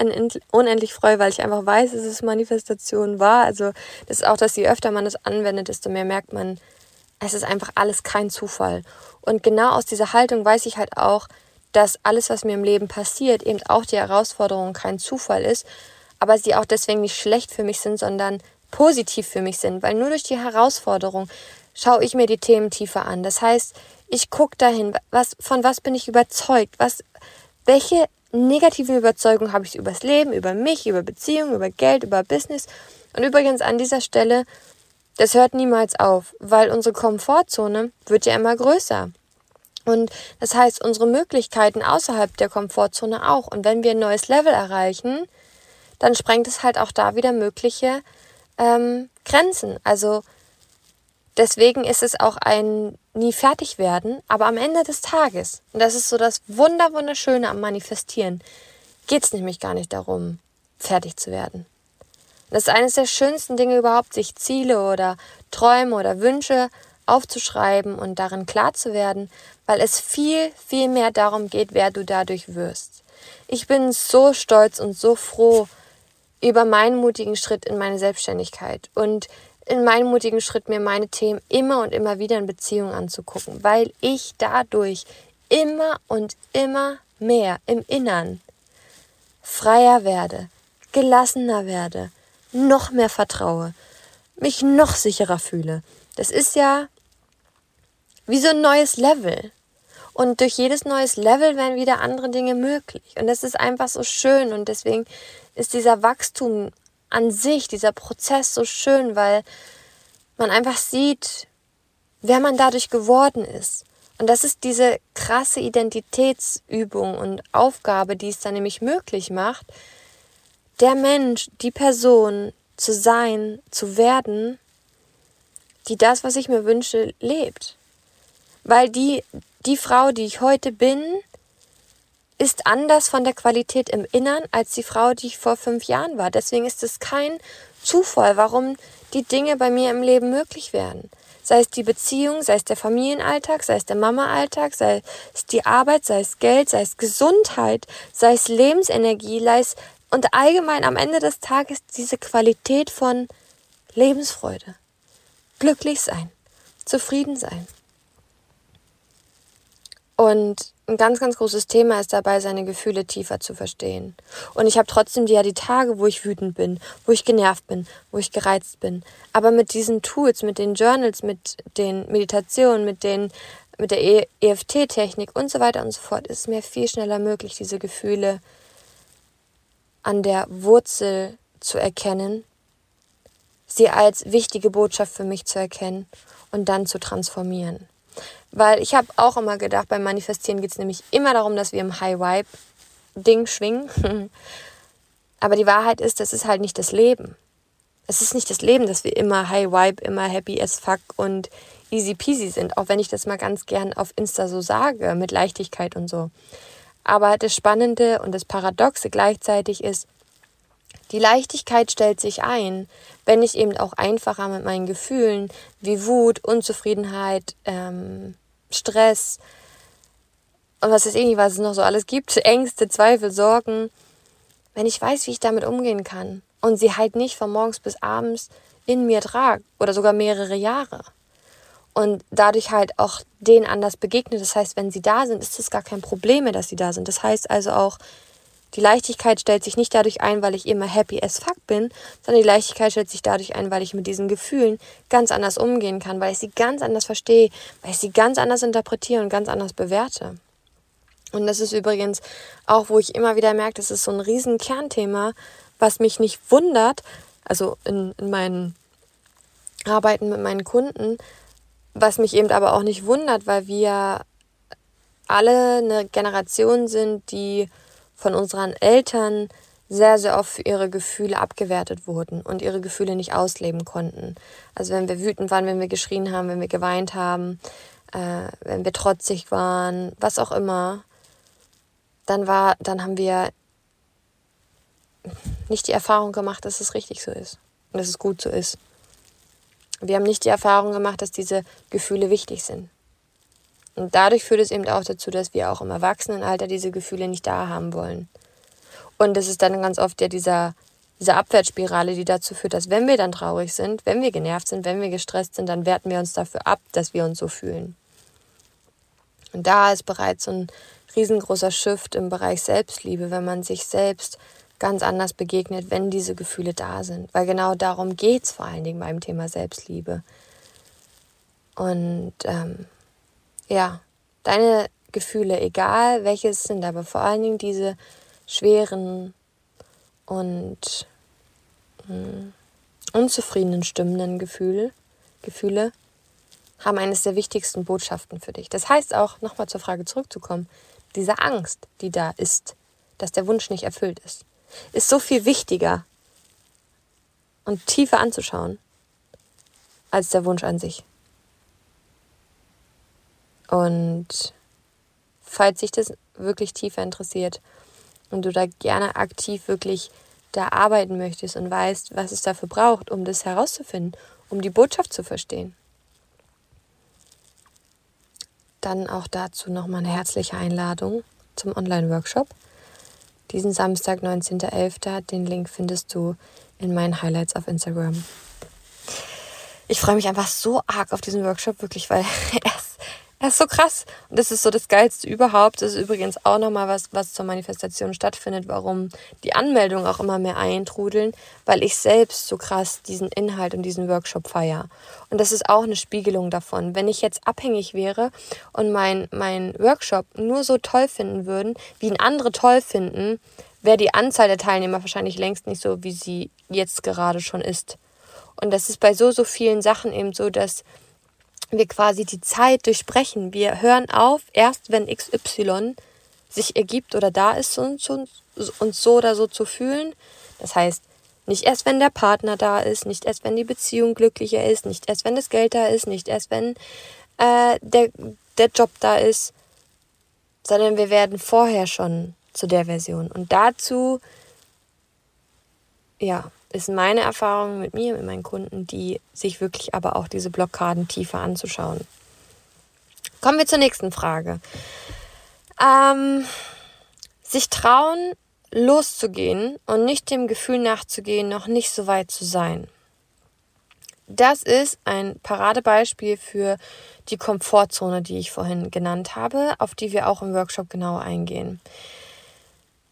unendlich freue, weil ich einfach weiß, dass es Manifestation war. Also das ist auch, dass je öfter man es anwendet, desto mehr merkt man, es ist einfach alles kein Zufall. Und genau aus dieser Haltung weiß ich halt auch, dass alles, was mir im Leben passiert, eben auch die Herausforderung kein Zufall ist, aber sie auch deswegen nicht schlecht für mich sind, sondern positiv für mich sind, weil nur durch die Herausforderung schaue ich mir die Themen tiefer an. Das heißt, ich gucke dahin, was, von was bin ich überzeugt, was, welche negativen Überzeugungen habe ich über das Leben, über mich, über Beziehungen, über Geld, über Business. Und übrigens an dieser Stelle, das hört niemals auf, weil unsere Komfortzone wird ja immer größer. Und das heißt, unsere Möglichkeiten außerhalb der Komfortzone auch. Und wenn wir ein neues Level erreichen, dann sprengt es halt auch da wieder mögliche ähm, Grenzen. Also deswegen ist es auch ein nie fertig werden, aber am Ende des Tages, und das ist so das Wunder, Wunderschöne am Manifestieren, geht es nämlich gar nicht darum, fertig zu werden. Das ist eines der schönsten Dinge überhaupt, sich Ziele oder Träume oder Wünsche aufzuschreiben und darin klar zu werden, weil es viel, viel mehr darum geht, wer du dadurch wirst. Ich bin so stolz und so froh über meinen mutigen Schritt in meine Selbstständigkeit und in meinem mutigen Schritt, mir meine Themen immer und immer wieder in Beziehung anzugucken, weil ich dadurch immer und immer mehr im Innern freier werde, gelassener werde, noch mehr vertraue, mich noch sicherer fühle. Das ist ja wie so ein neues Level. Und durch jedes neues Level werden wieder andere Dinge möglich. Und das ist einfach so schön. Und deswegen ist dieser Wachstum an sich, dieser Prozess so schön, weil man einfach sieht, wer man dadurch geworden ist. Und das ist diese krasse Identitätsübung und Aufgabe, die es dann nämlich möglich macht, der Mensch, die Person zu sein, zu werden, die das, was ich mir wünsche, lebt. Weil die, die Frau, die ich heute bin, ist anders von der Qualität im Innern als die Frau, die ich vor fünf Jahren war. Deswegen ist es kein Zufall, warum die Dinge bei mir im Leben möglich werden. Sei es die Beziehung, sei es der Familienalltag, sei es der Mama-Alltag, sei es die Arbeit, sei es Geld, sei es Gesundheit, sei es Lebensenergie, sei es und allgemein am Ende des Tages diese Qualität von Lebensfreude. Glücklich sein, zufrieden sein. Und ein ganz, ganz großes Thema ist dabei, seine Gefühle tiefer zu verstehen. Und ich habe trotzdem die, ja die Tage, wo ich wütend bin, wo ich genervt bin, wo ich gereizt bin. Aber mit diesen Tools, mit den Journals, mit den Meditationen, mit den mit der EFT-Technik und so weiter und so fort ist es mir viel schneller möglich, diese Gefühle an der Wurzel zu erkennen, sie als wichtige Botschaft für mich zu erkennen und dann zu transformieren. Weil ich habe auch immer gedacht, beim Manifestieren geht es nämlich immer darum, dass wir im High-Vibe-Ding schwingen. Aber die Wahrheit ist, das ist halt nicht das Leben. Es ist nicht das Leben, dass wir immer High-Vibe, immer happy as fuck und easy peasy sind. Auch wenn ich das mal ganz gern auf Insta so sage, mit Leichtigkeit und so. Aber das Spannende und das Paradoxe gleichzeitig ist, die Leichtigkeit stellt sich ein, wenn ich eben auch einfacher mit meinen Gefühlen wie Wut, Unzufriedenheit, ähm, Stress und was ich nicht, was es noch so alles gibt, Ängste, Zweifel, Sorgen, wenn ich weiß, wie ich damit umgehen kann und sie halt nicht von morgens bis abends in mir trage oder sogar mehrere Jahre und dadurch halt auch denen anders begegnet. Das heißt, wenn sie da sind, ist es gar kein Problem mehr, dass sie da sind. Das heißt also auch, die Leichtigkeit stellt sich nicht dadurch ein, weil ich immer happy as fuck bin, sondern die Leichtigkeit stellt sich dadurch ein, weil ich mit diesen Gefühlen ganz anders umgehen kann, weil ich sie ganz anders verstehe, weil ich sie ganz anders interpretiere und ganz anders bewerte. Und das ist übrigens auch, wo ich immer wieder merke, das ist so ein riesen Kernthema, was mich nicht wundert, also in, in meinen Arbeiten mit meinen Kunden, was mich eben aber auch nicht wundert, weil wir alle eine Generation sind, die von unseren Eltern sehr, sehr oft für ihre Gefühle abgewertet wurden und ihre Gefühle nicht ausleben konnten. Also wenn wir wütend waren, wenn wir geschrien haben, wenn wir geweint haben, äh, wenn wir trotzig waren, was auch immer, dann war, dann haben wir nicht die Erfahrung gemacht, dass es richtig so ist und dass es gut so ist. Wir haben nicht die Erfahrung gemacht, dass diese Gefühle wichtig sind. Und dadurch führt es eben auch dazu, dass wir auch im Erwachsenenalter diese Gefühle nicht da haben wollen. Und das ist dann ganz oft ja dieser, diese Abwärtsspirale, die dazu führt, dass wenn wir dann traurig sind, wenn wir genervt sind, wenn wir gestresst sind, dann werten wir uns dafür ab, dass wir uns so fühlen. Und da ist bereits so ein riesengroßer Shift im Bereich Selbstliebe, wenn man sich selbst ganz anders begegnet, wenn diese Gefühle da sind. Weil genau darum geht es vor allen Dingen beim Thema Selbstliebe. Und ähm, ja, deine Gefühle, egal welches sind, aber vor allen Dingen diese schweren und mh, hm, unzufriedenen stimmenden Gefühle, Gefühle haben eines der wichtigsten Botschaften für dich. Das heißt auch, nochmal zur Frage zurückzukommen, diese Angst, die da ist, dass der Wunsch nicht erfüllt ist, ist so viel wichtiger und tiefer anzuschauen als der Wunsch an sich. Und falls sich das wirklich tiefer interessiert und du da gerne aktiv wirklich da arbeiten möchtest und weißt, was es dafür braucht, um das herauszufinden, um die Botschaft zu verstehen, dann auch dazu nochmal eine herzliche Einladung zum Online-Workshop. Diesen Samstag, 19.11. Den Link findest du in meinen Highlights auf Instagram. Ich freue mich einfach so arg auf diesen Workshop, wirklich, weil er das ist so krass. Und das ist so das Geilste überhaupt. Das ist übrigens auch nochmal was, was zur Manifestation stattfindet, warum die Anmeldungen auch immer mehr eintrudeln, weil ich selbst so krass diesen Inhalt und diesen Workshop feiere. Und das ist auch eine Spiegelung davon. Wenn ich jetzt abhängig wäre und mein, mein Workshop nur so toll finden würden, wie ihn andere toll finden, wäre die Anzahl der Teilnehmer wahrscheinlich längst nicht so, wie sie jetzt gerade schon ist. Und das ist bei so, so vielen Sachen eben so, dass wir quasi die Zeit durchbrechen. Wir hören auf, erst wenn XY sich ergibt oder da ist, uns, uns so oder so zu fühlen. Das heißt, nicht erst, wenn der Partner da ist, nicht erst, wenn die Beziehung glücklicher ist, nicht erst, wenn das Geld da ist, nicht erst, wenn äh, der, der Job da ist, sondern wir werden vorher schon zu der Version. Und dazu, ja, ist meine Erfahrung mit mir, mit meinen Kunden, die sich wirklich aber auch diese Blockaden tiefer anzuschauen. Kommen wir zur nächsten Frage. Ähm, sich trauen, loszugehen und nicht dem Gefühl nachzugehen, noch nicht so weit zu sein. Das ist ein Paradebeispiel für die Komfortzone, die ich vorhin genannt habe, auf die wir auch im Workshop genauer eingehen.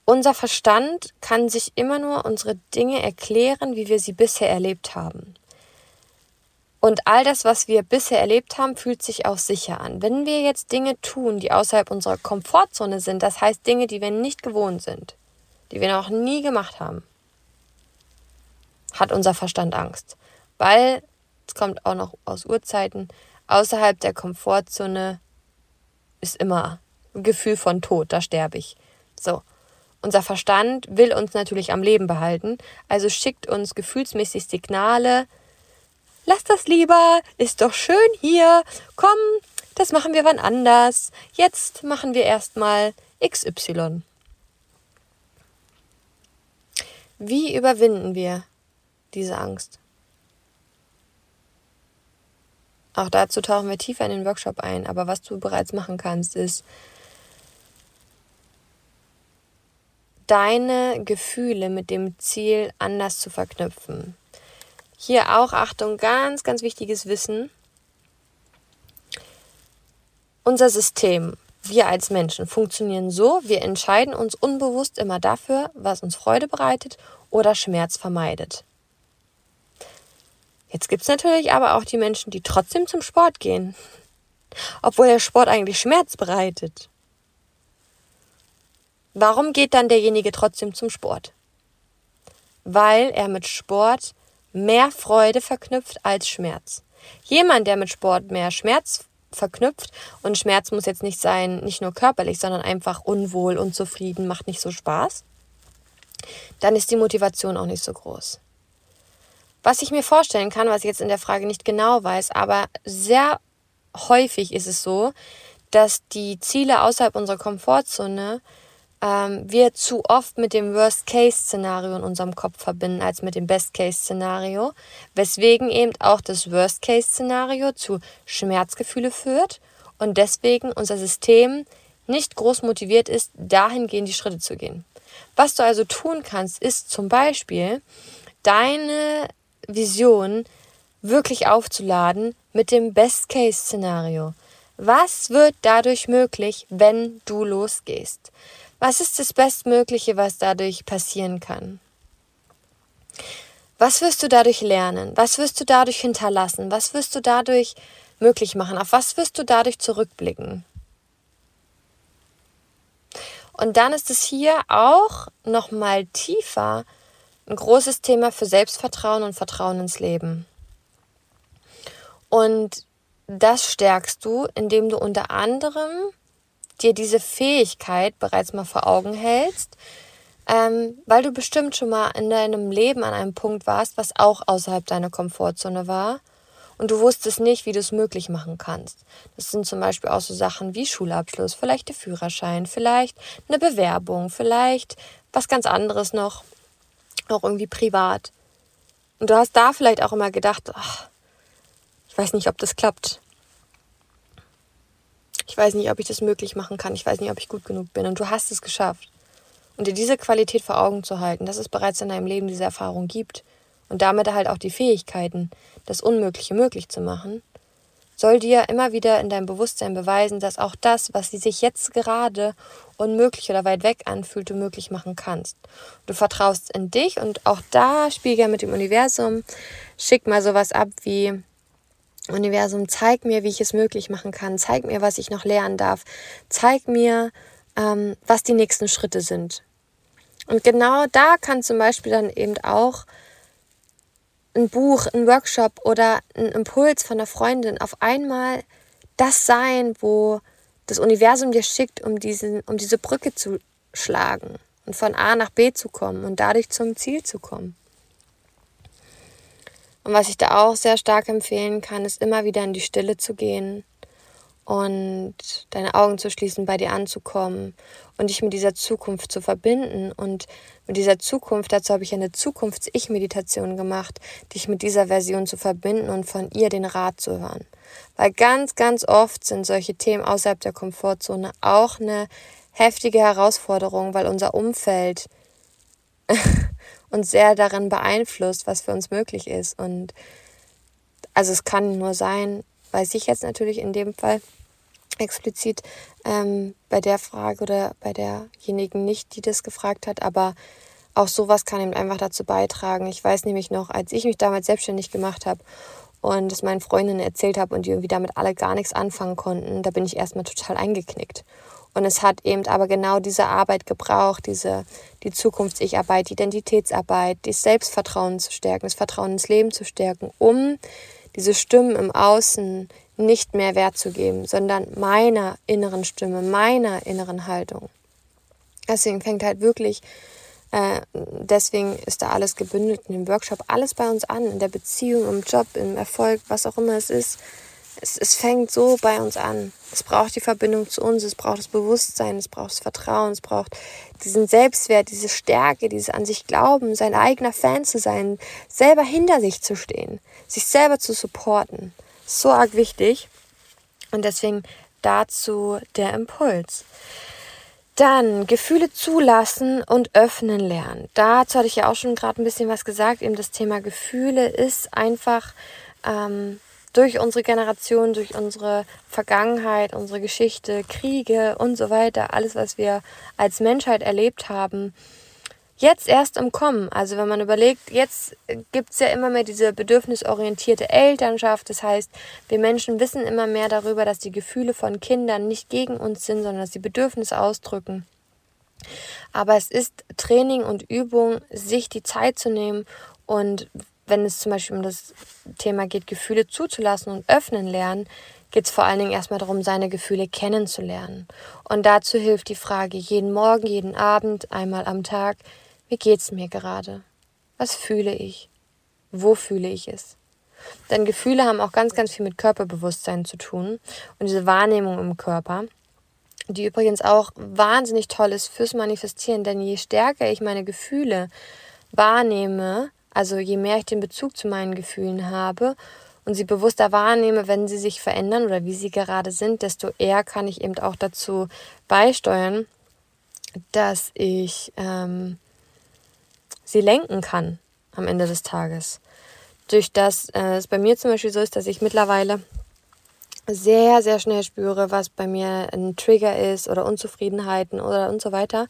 Unser Verstand kann sich immer nur unsere Dinge erklären, wie wir sie bisher erlebt haben. Und all das, was wir bisher erlebt haben, fühlt sich auch sicher an. Wenn wir jetzt Dinge tun, die außerhalb unserer Komfortzone sind, das heißt Dinge, die wir nicht gewohnt sind, die wir noch nie gemacht haben, hat unser Verstand Angst. Weil, es kommt auch noch aus Urzeiten, außerhalb der Komfortzone ist immer ein Gefühl von Tod, da sterbe ich. So. Unser Verstand will uns natürlich am Leben behalten, also schickt uns gefühlsmäßig Signale, lass das lieber, ist doch schön hier, komm, das machen wir wann anders, jetzt machen wir erstmal XY. Wie überwinden wir diese Angst? Auch dazu tauchen wir tiefer in den Workshop ein. Aber was du bereits machen kannst, ist deine Gefühle mit dem Ziel anders zu verknüpfen. Hier auch Achtung, ganz, ganz wichtiges Wissen. Unser System, wir als Menschen funktionieren so, wir entscheiden uns unbewusst immer dafür, was uns Freude bereitet oder Schmerz vermeidet. Jetzt gibt es natürlich aber auch die Menschen, die trotzdem zum Sport gehen, obwohl der Sport eigentlich Schmerz bereitet. Warum geht dann derjenige trotzdem zum Sport? Weil er mit Sport mehr Freude verknüpft als Schmerz. Jemand, der mit Sport mehr Schmerz verknüpft. Und Schmerz muss jetzt nicht sein, nicht nur körperlich, sondern einfach unwohl, unzufrieden, macht nicht so Spaß. Dann ist die Motivation auch nicht so groß. Was ich mir vorstellen kann, was ich jetzt in der Frage nicht genau weiß, aber sehr häufig ist es so, dass die Ziele außerhalb unserer Komfortzone ähm, wir zu oft mit dem Worst-Case-Szenario in unserem Kopf verbinden als mit dem Best-Case-Szenario, weswegen eben auch das Worst-Case-Szenario zu Schmerzgefühle führt und deswegen unser System nicht groß motiviert ist, dahingehend die Schritte zu gehen. Was du also tun kannst, ist zum Beispiel deine Vision wirklich aufzuladen mit dem Best-Case-Szenario. Was wird dadurch möglich, wenn du losgehst? Was ist das Bestmögliche, was dadurch passieren kann? Was wirst du dadurch lernen? Was wirst du dadurch hinterlassen? Was wirst du dadurch möglich machen? Auf was wirst du dadurch zurückblicken? Und dann ist es hier auch noch mal tiefer ein großes Thema für Selbstvertrauen und Vertrauen ins Leben. Und das stärkst du, indem du unter anderem dir diese Fähigkeit bereits mal vor Augen hältst, ähm, weil du bestimmt schon mal in deinem Leben an einem Punkt warst, was auch außerhalb deiner Komfortzone war und du wusstest nicht, wie du es möglich machen kannst. Das sind zum Beispiel auch so Sachen wie Schulabschluss, vielleicht der Führerschein, vielleicht eine Bewerbung, vielleicht was ganz anderes noch, auch irgendwie privat. Und du hast da vielleicht auch immer gedacht, ach, ich weiß nicht, ob das klappt ich weiß nicht, ob ich das möglich machen kann, ich weiß nicht, ob ich gut genug bin und du hast es geschafft. Und dir diese Qualität vor Augen zu halten, dass es bereits in deinem Leben diese Erfahrung gibt und damit halt auch die Fähigkeiten, das Unmögliche möglich zu machen, soll dir immer wieder in deinem Bewusstsein beweisen, dass auch das, was sie sich jetzt gerade unmöglich oder weit weg anfühlt, du möglich machen kannst. Du vertraust in dich und auch da spiel gerne mit dem Universum. Schick mal sowas ab wie, Universum, zeig mir, wie ich es möglich machen kann. Zeig mir, was ich noch lernen darf. Zeig mir, ähm, was die nächsten Schritte sind. Und genau da kann zum Beispiel dann eben auch ein Buch, ein Workshop oder ein Impuls von einer Freundin auf einmal das sein, wo das Universum dir schickt, um, diesen, um diese Brücke zu schlagen und von A nach B zu kommen und dadurch zum Ziel zu kommen. Und was ich da auch sehr stark empfehlen kann, ist immer wieder in die Stille zu gehen und deine Augen zu schließen, bei dir anzukommen und dich mit dieser Zukunft zu verbinden. Und mit dieser Zukunft, dazu habe ich eine Zukunfts-Ich-Meditation gemacht, dich mit dieser Version zu verbinden und von ihr den Rat zu hören. Weil ganz, ganz oft sind solche Themen außerhalb der Komfortzone auch eine heftige Herausforderung, weil unser Umfeld uns sehr darin beeinflusst, was für uns möglich ist. Und also es kann nur sein, weiß ich jetzt natürlich in dem Fall explizit ähm, bei der Frage oder bei derjenigen nicht, die das gefragt hat, aber auch sowas kann eben einfach dazu beitragen. Ich weiß nämlich noch, als ich mich damals selbstständig gemacht habe und es meinen Freundinnen erzählt habe und die irgendwie damit alle gar nichts anfangen konnten, da bin ich erstmal total eingeknickt. Und es hat eben aber genau diese Arbeit gebraucht, diese, die Zukunfts-Ich-Arbeit, die Identitätsarbeit, das Selbstvertrauen zu stärken, das Vertrauen ins Leben zu stärken, um diese Stimmen im Außen nicht mehr Wert zu geben, sondern meiner inneren Stimme, meiner inneren Haltung. Deswegen fängt halt wirklich, äh, deswegen ist da alles gebündelt in dem Workshop, alles bei uns an, in der Beziehung, im Job, im Erfolg, was auch immer es ist es, es fängt so bei uns an. Es braucht die Verbindung zu uns, es braucht das Bewusstsein, es braucht das Vertrauen, es braucht diesen Selbstwert, diese Stärke, dieses an sich glauben, sein eigener Fan zu sein, selber hinter sich zu stehen, sich selber zu supporten. So arg wichtig. Und deswegen dazu der Impuls. Dann Gefühle zulassen und öffnen lernen. Dazu hatte ich ja auch schon gerade ein bisschen was gesagt. Eben das Thema Gefühle ist einfach ähm, durch unsere Generation, durch unsere Vergangenheit, unsere Geschichte, Kriege und so weiter, alles, was wir als Menschheit erlebt haben, jetzt erst im Kommen. Also wenn man überlegt, jetzt gibt es ja immer mehr diese bedürfnisorientierte Elternschaft. Das heißt, wir Menschen wissen immer mehr darüber, dass die Gefühle von Kindern nicht gegen uns sind, sondern dass sie Bedürfnisse ausdrücken. Aber es ist Training und Übung, sich die Zeit zu nehmen und wenn es zum Beispiel um das Thema geht, Gefühle zuzulassen und öffnen lernen, geht es vor allen Dingen erstmal darum, seine Gefühle kennenzulernen. Und dazu hilft die Frage jeden Morgen, jeden Abend, einmal am Tag, wie geht's mir gerade? Was fühle ich? Wo fühle ich es? Denn Gefühle haben auch ganz, ganz viel mit Körperbewusstsein zu tun und diese Wahrnehmung im Körper, die übrigens auch wahnsinnig toll ist fürs Manifestieren, denn je stärker ich meine Gefühle wahrnehme, also je mehr ich den Bezug zu meinen Gefühlen habe und sie bewusster wahrnehme, wenn sie sich verändern oder wie sie gerade sind, desto eher kann ich eben auch dazu beisteuern, dass ich ähm, sie lenken kann am Ende des Tages. Durch das äh, es bei mir zum Beispiel so ist, dass ich mittlerweile sehr, sehr schnell spüre, was bei mir ein Trigger ist oder Unzufriedenheiten oder und so weiter,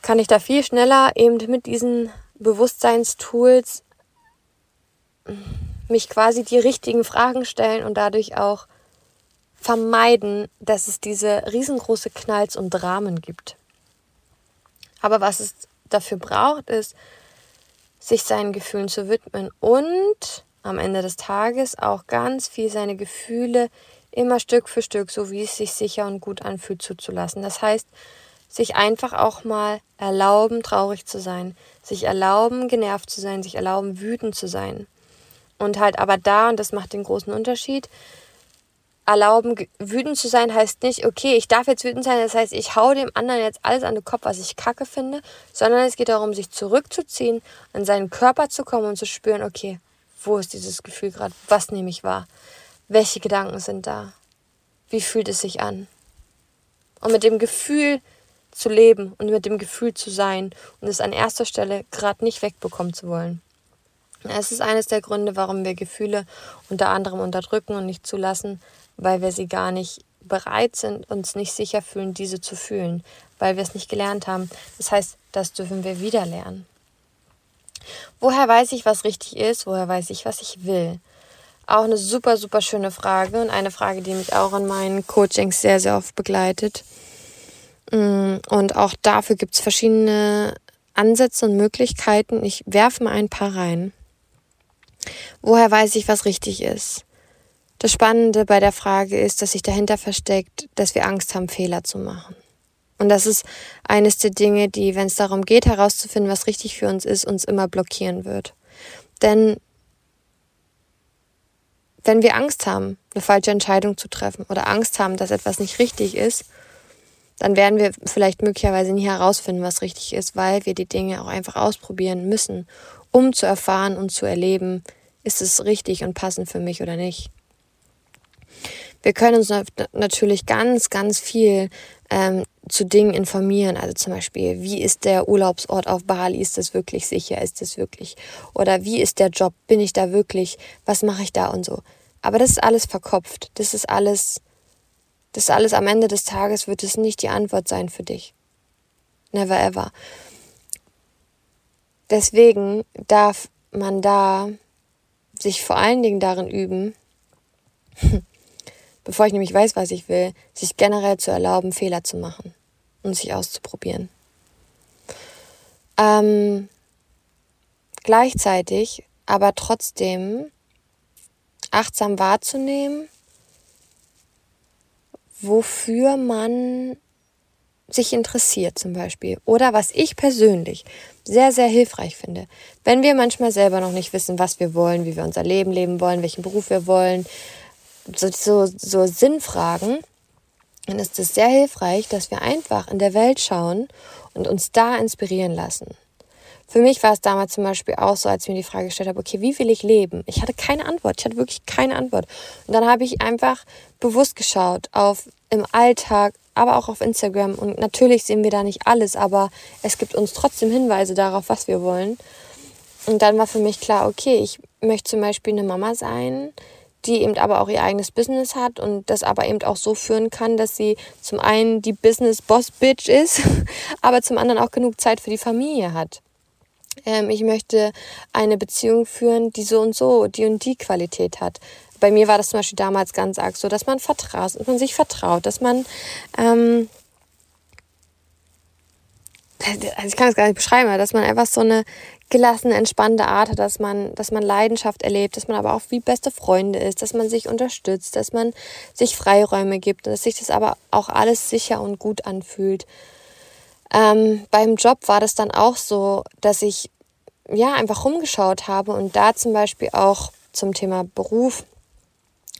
kann ich da viel schneller eben mit diesen Bewusstseinstools mich quasi die richtigen Fragen stellen und dadurch auch vermeiden, dass es diese riesengroße Knalls und Dramen gibt. Aber was es dafür braucht, ist, sich seinen Gefühlen zu widmen und am Ende des Tages auch ganz viel seine Gefühle immer Stück für Stück, so wie es sich sicher und gut anfühlt, zuzulassen. Das heißt, sich einfach auch mal erlauben, traurig zu sein, sich erlauben, genervt zu sein, sich erlauben, wütend zu sein. Und halt aber da, und das macht den großen Unterschied, erlauben, wütend zu sein heißt nicht, okay, ich darf jetzt wütend sein, das heißt, ich hau dem anderen jetzt alles an den Kopf, was ich kacke finde, sondern es geht darum, sich zurückzuziehen, an seinen Körper zu kommen und zu spüren, okay, wo ist dieses Gefühl gerade, was nehme ich wahr, welche Gedanken sind da, wie fühlt es sich an. Und mit dem Gefühl zu leben und mit dem Gefühl zu sein und es an erster Stelle gerade nicht wegbekommen zu wollen. Es ist eines der Gründe, warum wir Gefühle unter anderem unterdrücken und nicht zulassen, weil wir sie gar nicht bereit sind, uns nicht sicher fühlen, diese zu fühlen, weil wir es nicht gelernt haben. Das heißt, das dürfen wir wieder lernen. Woher weiß ich, was richtig ist? Woher weiß ich, was ich will? Auch eine super, super schöne Frage und eine Frage, die mich auch in meinen Coachings sehr, sehr oft begleitet. Mm, und auch dafür gibt es verschiedene Ansätze und Möglichkeiten. Ich werfe mal ein paar rein. Woher weiß ich, was richtig ist? Das Spannende bei der Frage ist, dass sich dahinter versteckt, dass wir Angst haben, Fehler zu machen. Und das ist eines der Dinge, die, wenn es darum geht, herauszufinden, was richtig für uns ist, uns immer blockieren wird. Denn wenn wir Angst haben, eine falsche Entscheidung zu treffen oder Angst haben, dass etwas nicht richtig ist, dann werden wir vielleicht möglicherweise nie herausfinden, was richtig ist, weil wir die Dinge auch einfach ausprobieren müssen, um zu erfahren und zu erleben, ist es richtig und passend für mich oder nicht. Wir können uns natürlich ganz, ganz viel ähm, zu Dingen informieren. Also zum Beispiel, wie ist der Urlaubsort auf Bali? Ist das wirklich sicher? Ist das wirklich? Oder wie ist der Job? Bin ich da wirklich? Was mache ich da und so? Aber das ist alles verkopft. Das ist alles, das alles am Ende des Tages wird es nicht die Antwort sein für dich. Never ever. Deswegen darf man da sich vor allen Dingen darin üben, bevor ich nämlich weiß, was ich will, sich generell zu erlauben, Fehler zu machen und sich auszuprobieren. Ähm, gleichzeitig aber trotzdem achtsam wahrzunehmen, wofür man sich interessiert zum Beispiel. Oder was ich persönlich sehr, sehr hilfreich finde. Wenn wir manchmal selber noch nicht wissen, was wir wollen, wie wir unser Leben leben wollen, welchen Beruf wir wollen, so, so, so Sinnfragen, dann ist es sehr hilfreich, dass wir einfach in der Welt schauen und uns da inspirieren lassen. Für mich war es damals zum Beispiel auch so, als ich mir die Frage gestellt habe, okay, wie will ich leben? Ich hatte keine Antwort. Ich hatte wirklich keine Antwort. Und dann habe ich einfach bewusst geschaut auf im Alltag, aber auch auf Instagram. Und natürlich sehen wir da nicht alles, aber es gibt uns trotzdem Hinweise darauf, was wir wollen. Und dann war für mich klar, okay, ich möchte zum Beispiel eine Mama sein, die eben aber auch ihr eigenes Business hat und das aber eben auch so führen kann, dass sie zum einen die Business-Boss-Bitch ist, aber zum anderen auch genug Zeit für die Familie hat. Ähm, ich möchte eine Beziehung führen, die so und so, die und die Qualität hat. Bei mir war das zum Beispiel damals ganz arg so, dass man vertraut, dass man sich vertraut, dass man ähm, also ich kann es gar nicht beschreiben, dass man einfach so eine gelassene, entspannte Art hat, dass man, dass man Leidenschaft erlebt, dass man aber auch wie beste Freunde ist, dass man sich unterstützt, dass man sich Freiräume gibt dass sich das aber auch alles sicher und gut anfühlt. Ähm, beim Job war das dann auch so, dass ich ja einfach rumgeschaut habe und da zum Beispiel auch zum Thema Beruf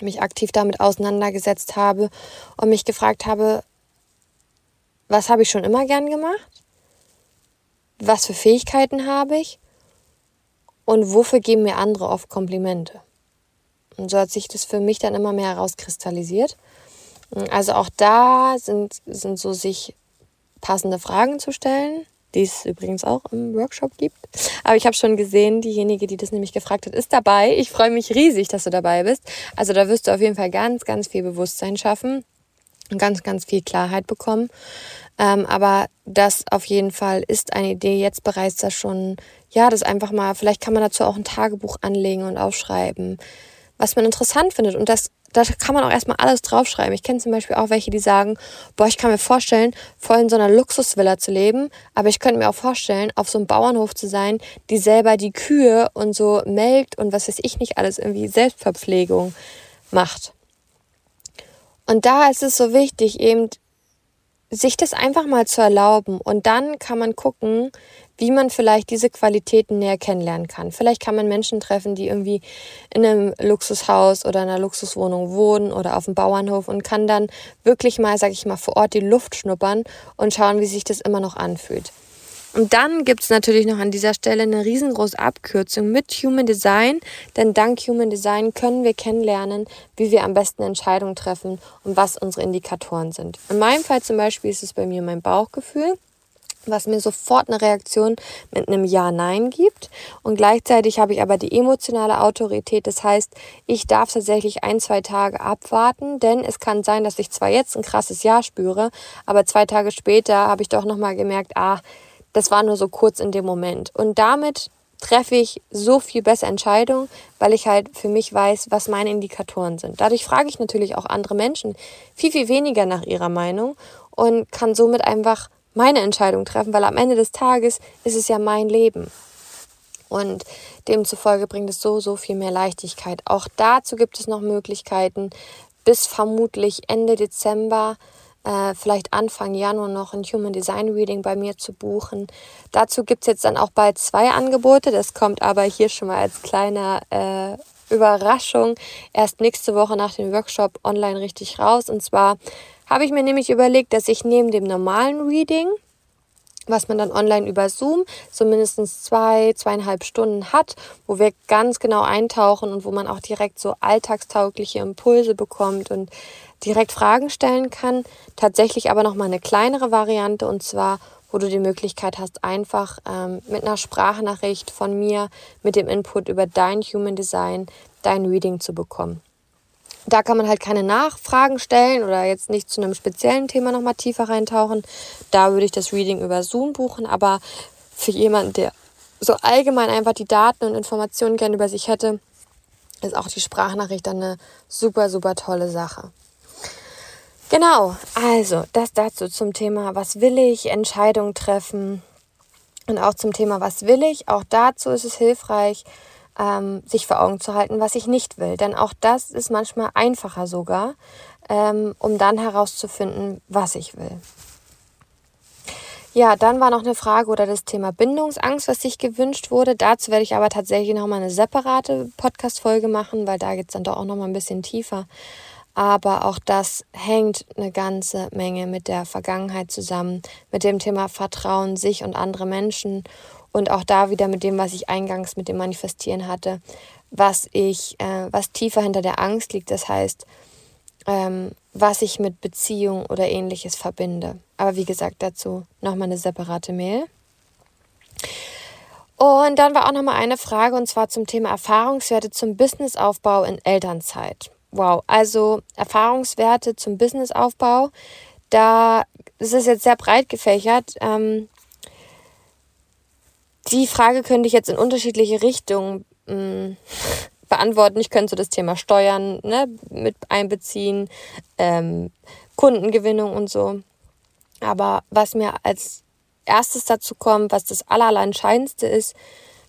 mich aktiv damit auseinandergesetzt habe und mich gefragt habe, was habe ich schon immer gern gemacht? Was für Fähigkeiten habe ich? Und wofür geben mir andere oft Komplimente? Und so hat sich das für mich dann immer mehr herauskristallisiert. Also auch da sind, sind so sich passende Fragen zu stellen, die es übrigens auch im Workshop gibt. Aber ich habe schon gesehen, diejenige, die das nämlich gefragt hat, ist dabei. Ich freue mich riesig, dass du dabei bist. Also da wirst du auf jeden Fall ganz, ganz viel Bewusstsein schaffen und ganz, ganz viel Klarheit bekommen. Ähm, aber das auf jeden Fall ist eine Idee. Jetzt bereits das schon, ja, das einfach mal, vielleicht kann man dazu auch ein Tagebuch anlegen und aufschreiben, was man interessant findet. Und das, da kann man auch erstmal alles draufschreiben. Ich kenne zum Beispiel auch welche, die sagen, boah, ich kann mir vorstellen, voll in so einer Luxusvilla zu leben, aber ich könnte mir auch vorstellen, auf so einem Bauernhof zu sein, die selber die Kühe und so melkt und was weiß ich nicht alles irgendwie Selbstverpflegung macht. Und da ist es so wichtig, eben sich das einfach mal zu erlauben. Und dann kann man gucken, wie man vielleicht diese Qualitäten näher kennenlernen kann. Vielleicht kann man Menschen treffen, die irgendwie in einem Luxushaus oder einer Luxuswohnung wohnen oder auf dem Bauernhof und kann dann wirklich mal, sag ich mal, vor Ort die Luft schnuppern und schauen, wie sich das immer noch anfühlt. Und dann gibt es natürlich noch an dieser Stelle eine riesengroße Abkürzung mit Human Design, denn dank Human Design können wir kennenlernen, wie wir am besten Entscheidungen treffen und was unsere Indikatoren sind. In meinem Fall zum Beispiel ist es bei mir mein Bauchgefühl was mir sofort eine Reaktion mit einem Ja-Nein gibt. Und gleichzeitig habe ich aber die emotionale Autorität. Das heißt, ich darf tatsächlich ein, zwei Tage abwarten, denn es kann sein, dass ich zwar jetzt ein krasses Ja spüre, aber zwei Tage später habe ich doch nochmal gemerkt, ah, das war nur so kurz in dem Moment. Und damit treffe ich so viel besser Entscheidungen, weil ich halt für mich weiß, was meine Indikatoren sind. Dadurch frage ich natürlich auch andere Menschen viel, viel weniger nach ihrer Meinung und kann somit einfach meine Entscheidung treffen, weil am Ende des Tages ist es ja mein Leben. Und demzufolge bringt es so, so viel mehr Leichtigkeit. Auch dazu gibt es noch Möglichkeiten, bis vermutlich Ende Dezember äh, vielleicht Anfang Januar noch ein Human Design Reading bei mir zu buchen. Dazu gibt es jetzt dann auch bald zwei Angebote. Das kommt aber hier schon mal als kleiner äh, Überraschung erst nächste Woche nach dem Workshop online richtig raus. Und zwar habe ich mir nämlich überlegt, dass ich neben dem normalen Reading, was man dann online über Zoom so mindestens zwei, zweieinhalb Stunden hat, wo wir ganz genau eintauchen und wo man auch direkt so alltagstaugliche Impulse bekommt und direkt Fragen stellen kann. Tatsächlich aber nochmal eine kleinere Variante und zwar, wo du die Möglichkeit hast, einfach ähm, mit einer Sprachnachricht von mir, mit dem Input über dein Human Design, dein Reading zu bekommen. Da kann man halt keine Nachfragen stellen oder jetzt nicht zu einem speziellen Thema nochmal tiefer reintauchen. Da würde ich das Reading über Zoom buchen, aber für jemanden, der so allgemein einfach die Daten und Informationen gerne über sich hätte, ist auch die Sprachnachricht dann eine super, super tolle Sache. Genau, also das dazu zum Thema, was will ich, Entscheidungen treffen und auch zum Thema, was will ich. Auch dazu ist es hilfreich, ähm, sich vor Augen zu halten, was ich nicht will. Denn auch das ist manchmal einfacher sogar, ähm, um dann herauszufinden, was ich will. Ja, dann war noch eine Frage oder das Thema Bindungsangst, was sich gewünscht wurde. Dazu werde ich aber tatsächlich nochmal eine separate Podcast-Folge machen, weil da geht es dann doch auch nochmal ein bisschen tiefer. Aber auch das hängt eine ganze Menge mit der Vergangenheit zusammen, mit dem Thema Vertrauen sich und andere Menschen und auch da wieder mit dem, was ich eingangs mit dem Manifestieren hatte, was ich, äh, was tiefer hinter der Angst liegt, das heißt, ähm, was ich mit Beziehung oder ähnliches verbinde. Aber wie gesagt, dazu nochmal eine separate Mail. Und dann war auch nochmal eine Frage und zwar zum Thema Erfahrungswerte zum Businessaufbau in Elternzeit. Wow, also Erfahrungswerte zum Businessaufbau, da ist es jetzt sehr breit gefächert. Ähm, die Frage könnte ich jetzt in unterschiedliche Richtungen mh, mm, beantworten. Ich könnte so das Thema Steuern ne, mit einbeziehen, ähm, Kundengewinnung und so. Aber was mir als erstes dazu kommt, was das Allerentscheidendste ist,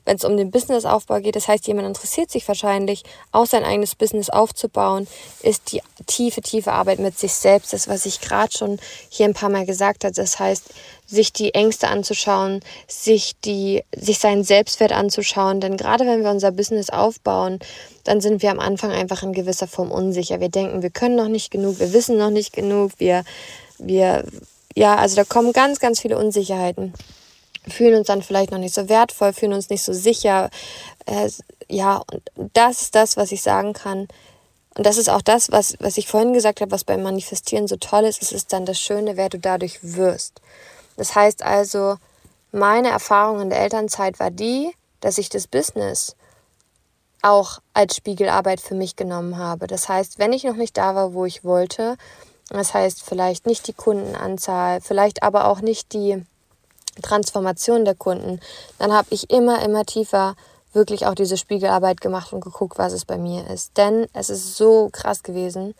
wenn es um den Businessaufbau geht, das heißt, jemand interessiert sich wahrscheinlich, auch sein eigenes Business aufzubauen, ist die tiefe, tiefe Arbeit mit sich selbst. Das, was ich gerade schon hier ein paar Mal gesagt habe. Das heißt, sich die Ängste anzuschauen, sich die, sich seinen Selbstwert anzuschauen. Denn gerade wenn wir unser Business aufbauen, dann sind wir am Anfang einfach in gewisser Form unsicher. Wir denken, wir können noch nicht genug, wir wissen noch nicht genug, wir, wir, ja, also da kommen ganz, ganz viele Unsicherheiten fühlen uns dann vielleicht noch nicht so wertvoll, fühlen uns nicht so sicher. Äh, ja, und das ist das, was ich sagen kann. Und das ist auch das, was, was ich vorhin gesagt habe, was beim Manifestieren so toll ist. Es ist dann das Schöne, wer du dadurch wirst. Das heißt also, meine Erfahrung in der Elternzeit war die, dass ich das Business auch als Spiegelarbeit für mich genommen habe. Das heißt, wenn ich noch nicht da war, wo ich wollte, das heißt vielleicht nicht die Kundenanzahl, vielleicht aber auch nicht die Transformation der Kunden, dann habe ich immer, immer tiefer wirklich auch diese Spiegelarbeit gemacht und geguckt, was es bei mir ist. Denn es ist so krass gewesen.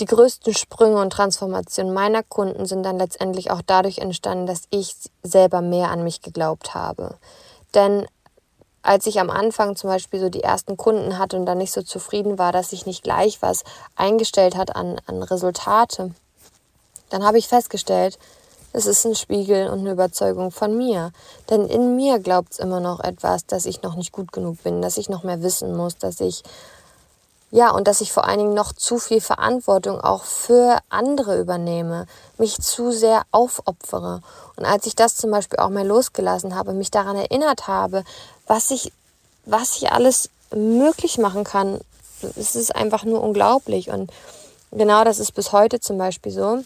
Die größten Sprünge und Transformationen meiner Kunden sind dann letztendlich auch dadurch entstanden, dass ich selber mehr an mich geglaubt habe. Denn als ich am Anfang zum Beispiel so die ersten Kunden hatte und dann nicht so zufrieden war, dass sich nicht gleich was eingestellt hat an, an Resultate, dann habe ich festgestellt, es ist ein Spiegel und eine Überzeugung von mir. Denn in mir glaubt es immer noch etwas, dass ich noch nicht gut genug bin, dass ich noch mehr wissen muss, dass ich, ja, und dass ich vor allen Dingen noch zu viel Verantwortung auch für andere übernehme, mich zu sehr aufopfere. Und als ich das zum Beispiel auch mal losgelassen habe, mich daran erinnert habe, was ich, was ich alles möglich machen kann, es ist einfach nur unglaublich. Und genau das ist bis heute zum Beispiel so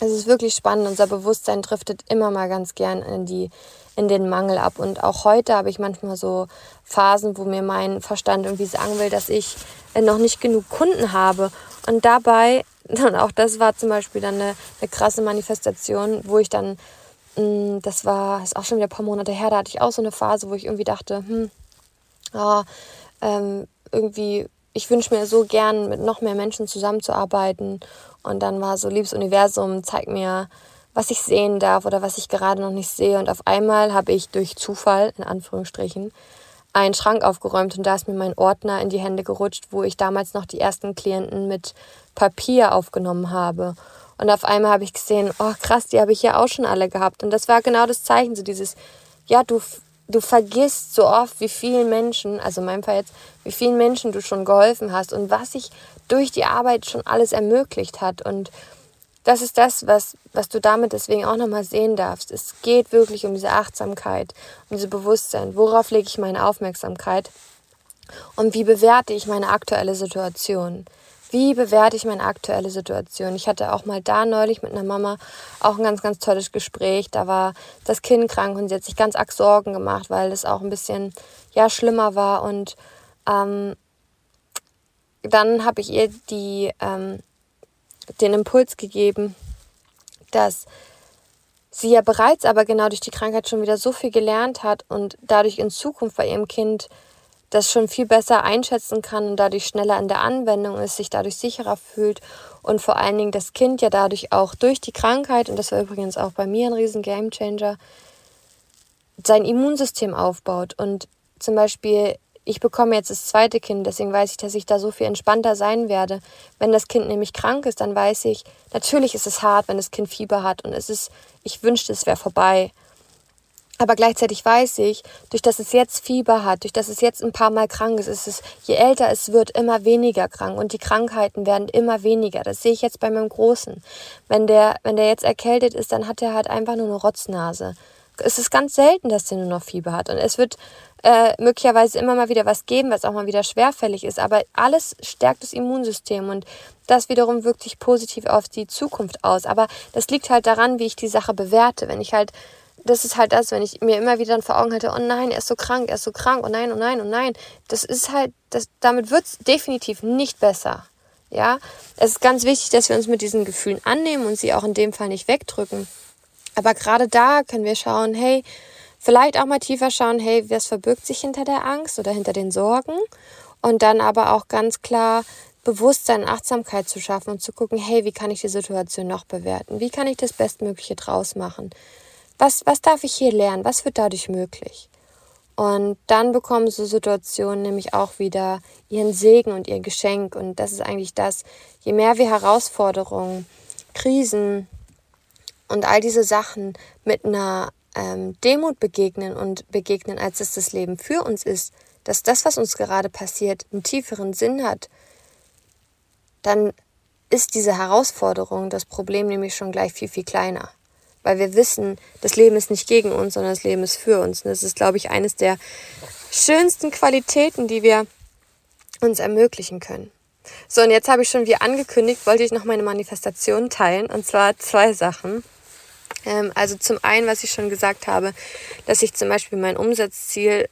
es ist wirklich spannend. Unser Bewusstsein driftet immer mal ganz gern in, die, in den Mangel ab. Und auch heute habe ich manchmal so Phasen, wo mir mein Verstand irgendwie sagen will, dass ich äh, noch nicht genug Kunden habe. Und dabei, und auch das war zum Beispiel dann eine, eine krasse Manifestation, wo ich dann, mm, das war, ist auch schon wieder ein paar Monate her, da hatte ich auch so eine Phase, wo ich irgendwie dachte, hm, oh, ähm, irgendwie ich wünsche mir so gern, mit noch mehr Menschen zusammenzuarbeiten. Und dann war so, liebes Universum, zeig mir, was ich sehen darf oder was ich gerade noch nicht sehe. Und auf einmal habe ich durch Zufall, in Anführungsstrichen, einen Schrank aufgeräumt und da ist mir mein Ordner in die Hände gerutscht, wo ich damals noch die ersten Klienten mit Papier aufgenommen habe. Und auf einmal habe ich gesehen, oh krass, die habe ich ja auch schon alle gehabt. Und das war genau das Zeichen, so dieses, ja, du, du vergisst so oft, wie vielen Menschen, also in meinem Fall jetzt, wie vielen Menschen du schon geholfen hast und was sich durch die Arbeit schon alles ermöglicht hat. Und das ist das, was, was du damit deswegen auch nochmal sehen darfst. Es geht wirklich um diese Achtsamkeit, um diese Bewusstsein. Worauf lege ich meine Aufmerksamkeit? Und wie bewerte ich meine aktuelle Situation? Wie bewerte ich meine aktuelle Situation? Ich hatte auch mal da neulich mit einer Mama auch ein ganz, ganz tolles Gespräch. Da war das Kind krank und sie hat sich ganz arg Sorgen gemacht, weil es auch ein bisschen ja schlimmer war. Und ähm, dann habe ich ihr die, ähm, den Impuls gegeben, dass sie ja bereits aber genau durch die Krankheit schon wieder so viel gelernt hat und dadurch in Zukunft bei ihrem Kind das schon viel besser einschätzen kann und dadurch schneller in der Anwendung ist, sich dadurch sicherer fühlt und vor allen Dingen das Kind ja dadurch auch durch die Krankheit, und das war übrigens auch bei mir ein riesen Gamechanger, sein Immunsystem aufbaut. Und zum Beispiel, ich bekomme jetzt das zweite Kind, deswegen weiß ich, dass ich da so viel entspannter sein werde. Wenn das Kind nämlich krank ist, dann weiß ich, natürlich ist es hart, wenn das Kind Fieber hat und es ist, ich wünschte, es wäre vorbei. Aber gleichzeitig weiß ich, durch dass es jetzt Fieber hat, durch dass es jetzt ein paar Mal krank ist, ist es, je älter es wird, immer weniger krank und die Krankheiten werden immer weniger. Das sehe ich jetzt bei meinem Großen. Wenn der, wenn der jetzt erkältet ist, dann hat er halt einfach nur eine Rotznase. Es ist ganz selten, dass der nur noch Fieber hat. Und es wird äh, möglicherweise immer mal wieder was geben, was auch mal wieder schwerfällig ist. Aber alles stärkt das Immunsystem und das wiederum wirkt sich positiv auf die Zukunft aus. Aber das liegt halt daran, wie ich die Sache bewerte. Wenn ich halt das ist halt das, wenn ich mir immer wieder vor Augen halte, oh nein, er ist so krank, er ist so krank, oh nein, oh nein, oh nein. Das ist halt, das, damit wird es definitiv nicht besser. Ja, es ist ganz wichtig, dass wir uns mit diesen Gefühlen annehmen und sie auch in dem Fall nicht wegdrücken. Aber gerade da können wir schauen, hey, vielleicht auch mal tiefer schauen, hey, was verbirgt sich hinter der Angst oder hinter den Sorgen? Und dann aber auch ganz klar Bewusstsein, Achtsamkeit zu schaffen und zu gucken, hey, wie kann ich die Situation noch bewerten? Wie kann ich das Bestmögliche draus machen? Was, was darf ich hier lernen? Was wird dadurch möglich? Und dann bekommen so Situationen nämlich auch wieder ihren Segen und ihr Geschenk. Und das ist eigentlich das, je mehr wir Herausforderungen, Krisen und all diese Sachen mit einer ähm, Demut begegnen und begegnen, als es das Leben für uns ist, dass das, was uns gerade passiert, einen tieferen Sinn hat, dann ist diese Herausforderung, das Problem nämlich schon gleich viel, viel kleiner weil wir wissen, das Leben ist nicht gegen uns, sondern das Leben ist für uns. Und das ist, glaube ich, eines der schönsten Qualitäten, die wir uns ermöglichen können. So, und jetzt habe ich schon wie angekündigt, wollte ich noch meine Manifestation teilen, und zwar zwei Sachen. Ähm, also zum einen, was ich schon gesagt habe, dass ich zum Beispiel mein Umsatzziel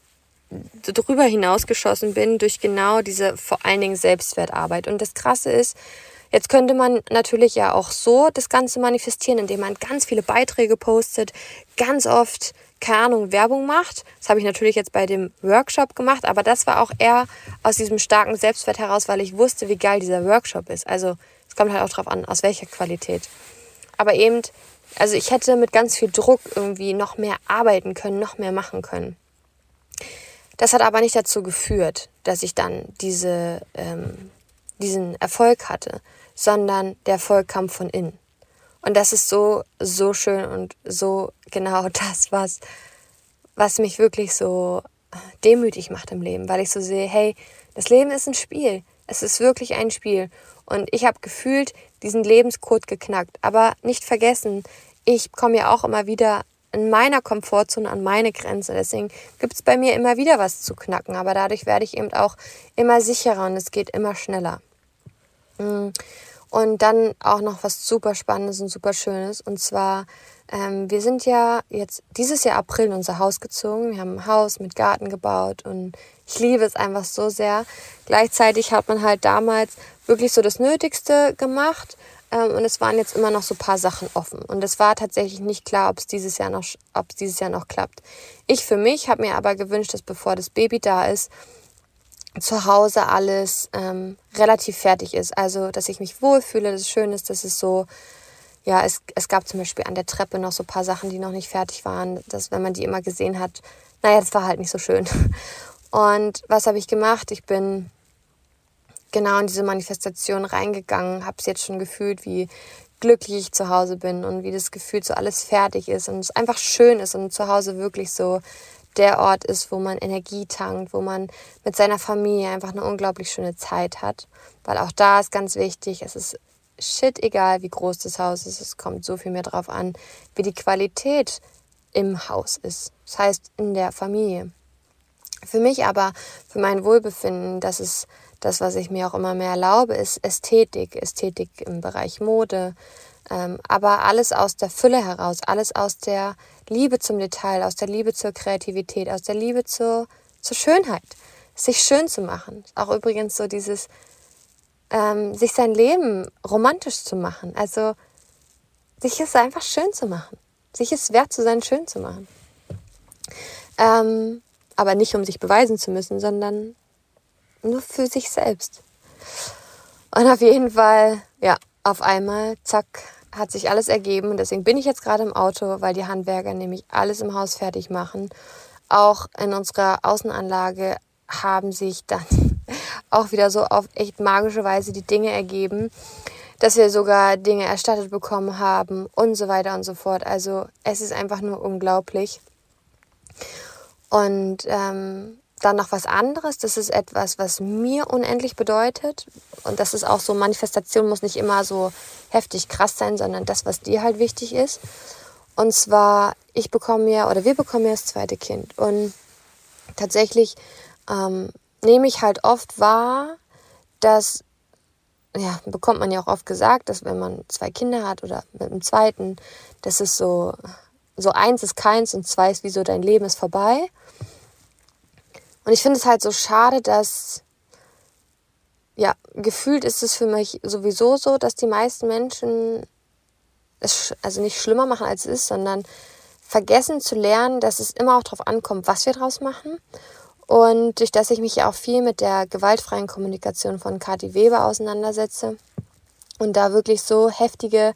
darüber hinausgeschossen bin durch genau diese vor allen Dingen Selbstwertarbeit. Und das Krasse ist, Jetzt könnte man natürlich ja auch so das Ganze manifestieren, indem man ganz viele Beiträge postet, ganz oft, keine Ahnung, Werbung macht. Das habe ich natürlich jetzt bei dem Workshop gemacht, aber das war auch eher aus diesem starken Selbstwert heraus, weil ich wusste, wie geil dieser Workshop ist. Also es kommt halt auch drauf an, aus welcher Qualität. Aber eben, also ich hätte mit ganz viel Druck irgendwie noch mehr arbeiten können, noch mehr machen können. Das hat aber nicht dazu geführt, dass ich dann diese, ähm, diesen Erfolg hatte, sondern der Erfolg kam von innen. Und das ist so, so schön und so genau das, was, was mich wirklich so demütig macht im Leben, weil ich so sehe, hey, das Leben ist ein Spiel. Es ist wirklich ein Spiel. Und ich habe gefühlt diesen Lebenscode geknackt. Aber nicht vergessen, ich komme ja auch immer wieder in meiner Komfortzone an meine Grenze. Deswegen gibt es bei mir immer wieder was zu knacken. Aber dadurch werde ich eben auch immer sicherer und es geht immer schneller. Mm. Und dann auch noch was super Spannendes und super Schönes. Und zwar, ähm, wir sind ja jetzt dieses Jahr April in unser Haus gezogen. Wir haben ein Haus mit Garten gebaut und ich liebe es einfach so sehr. Gleichzeitig hat man halt damals wirklich so das Nötigste gemacht. Ähm, und es waren jetzt immer noch so ein paar Sachen offen. Und es war tatsächlich nicht klar, ob es dieses Jahr noch, ob es dieses Jahr noch klappt. Ich für mich habe mir aber gewünscht, dass bevor das Baby da ist, zu Hause alles ähm, relativ fertig ist. Also, dass ich mich wohlfühle, dass es schön ist, dass es so, ja, es, es gab zum Beispiel an der Treppe noch so ein paar Sachen, die noch nicht fertig waren, dass wenn man die immer gesehen hat, naja, das war halt nicht so schön. Und was habe ich gemacht? Ich bin genau in diese Manifestation reingegangen, habe es jetzt schon gefühlt, wie glücklich ich zu Hause bin und wie das Gefühl so alles fertig ist und es einfach schön ist und zu Hause wirklich so der Ort ist, wo man Energie tankt, wo man mit seiner Familie einfach eine unglaublich schöne Zeit hat. Weil auch da ist ganz wichtig, es ist shit egal, wie groß das Haus ist. Es kommt so viel mehr drauf an, wie die Qualität im Haus ist. Das heißt, in der Familie. Für mich aber, für mein Wohlbefinden, das ist das, was ich mir auch immer mehr erlaube, ist Ästhetik. Ästhetik im Bereich Mode. Ähm, aber alles aus der Fülle heraus, alles aus der Liebe zum Detail, aus der Liebe zur Kreativität, aus der Liebe zur, zur Schönheit. Sich schön zu machen. Auch übrigens so dieses, ähm, sich sein Leben romantisch zu machen. Also sich es einfach schön zu machen. Sich es wert zu sein, schön zu machen. Ähm, aber nicht um sich beweisen zu müssen, sondern nur für sich selbst. Und auf jeden Fall, ja, auf einmal, zack, hat sich alles ergeben. Und deswegen bin ich jetzt gerade im Auto, weil die Handwerker nämlich alles im Haus fertig machen. Auch in unserer Außenanlage haben sich dann auch wieder so auf echt magische Weise die Dinge ergeben, dass wir sogar Dinge erstattet bekommen haben und so weiter und so fort. Also es ist einfach nur unglaublich. Und ähm, dann noch was anderes, das ist etwas, was mir unendlich bedeutet. Und das ist auch so, Manifestation muss nicht immer so heftig krass sein, sondern das, was dir halt wichtig ist. Und zwar, ich bekomme ja, oder wir bekommen ja das zweite Kind. Und tatsächlich ähm, nehme ich halt oft wahr, dass, ja, bekommt man ja auch oft gesagt, dass wenn man zwei Kinder hat oder mit dem zweiten, das ist so, so eins ist keins und zwei ist wie so dein Leben ist vorbei. Und ich finde es halt so schade, dass, ja, gefühlt ist es für mich sowieso so, dass die meisten Menschen es also nicht schlimmer machen, als es ist, sondern vergessen zu lernen, dass es immer auch darauf ankommt, was wir draus machen. Und durch das ich mich ja auch viel mit der gewaltfreien Kommunikation von Kati Weber auseinandersetze und da wirklich so heftige,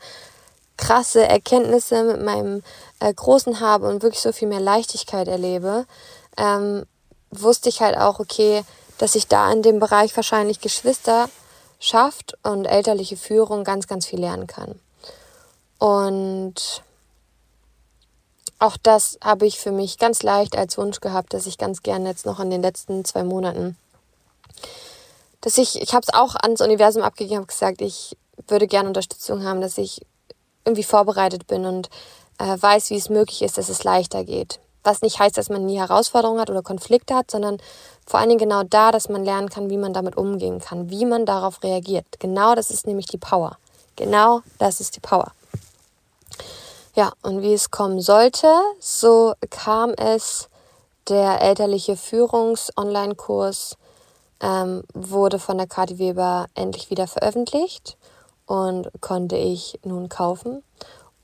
krasse Erkenntnisse mit meinem äh, Großen habe und wirklich so viel mehr Leichtigkeit erlebe, ähm, wusste ich halt auch, okay, dass ich da in dem Bereich wahrscheinlich Geschwister schafft und elterliche Führung ganz, ganz viel lernen kann. Und auch das habe ich für mich ganz leicht als Wunsch gehabt, dass ich ganz gerne jetzt noch in den letzten zwei Monaten, dass ich, ich habe es auch ans Universum abgegeben, habe gesagt, ich würde gerne Unterstützung haben, dass ich irgendwie vorbereitet bin und äh, weiß, wie es möglich ist, dass es leichter geht. Was nicht heißt, dass man nie Herausforderungen hat oder Konflikte hat, sondern vor allen Dingen genau da, dass man lernen kann, wie man damit umgehen kann, wie man darauf reagiert. Genau das ist nämlich die Power. Genau das ist die Power. Ja, und wie es kommen sollte, so kam es, der elterliche Führungs-Online-Kurs ähm, wurde von der Kati Weber endlich wieder veröffentlicht und konnte ich nun kaufen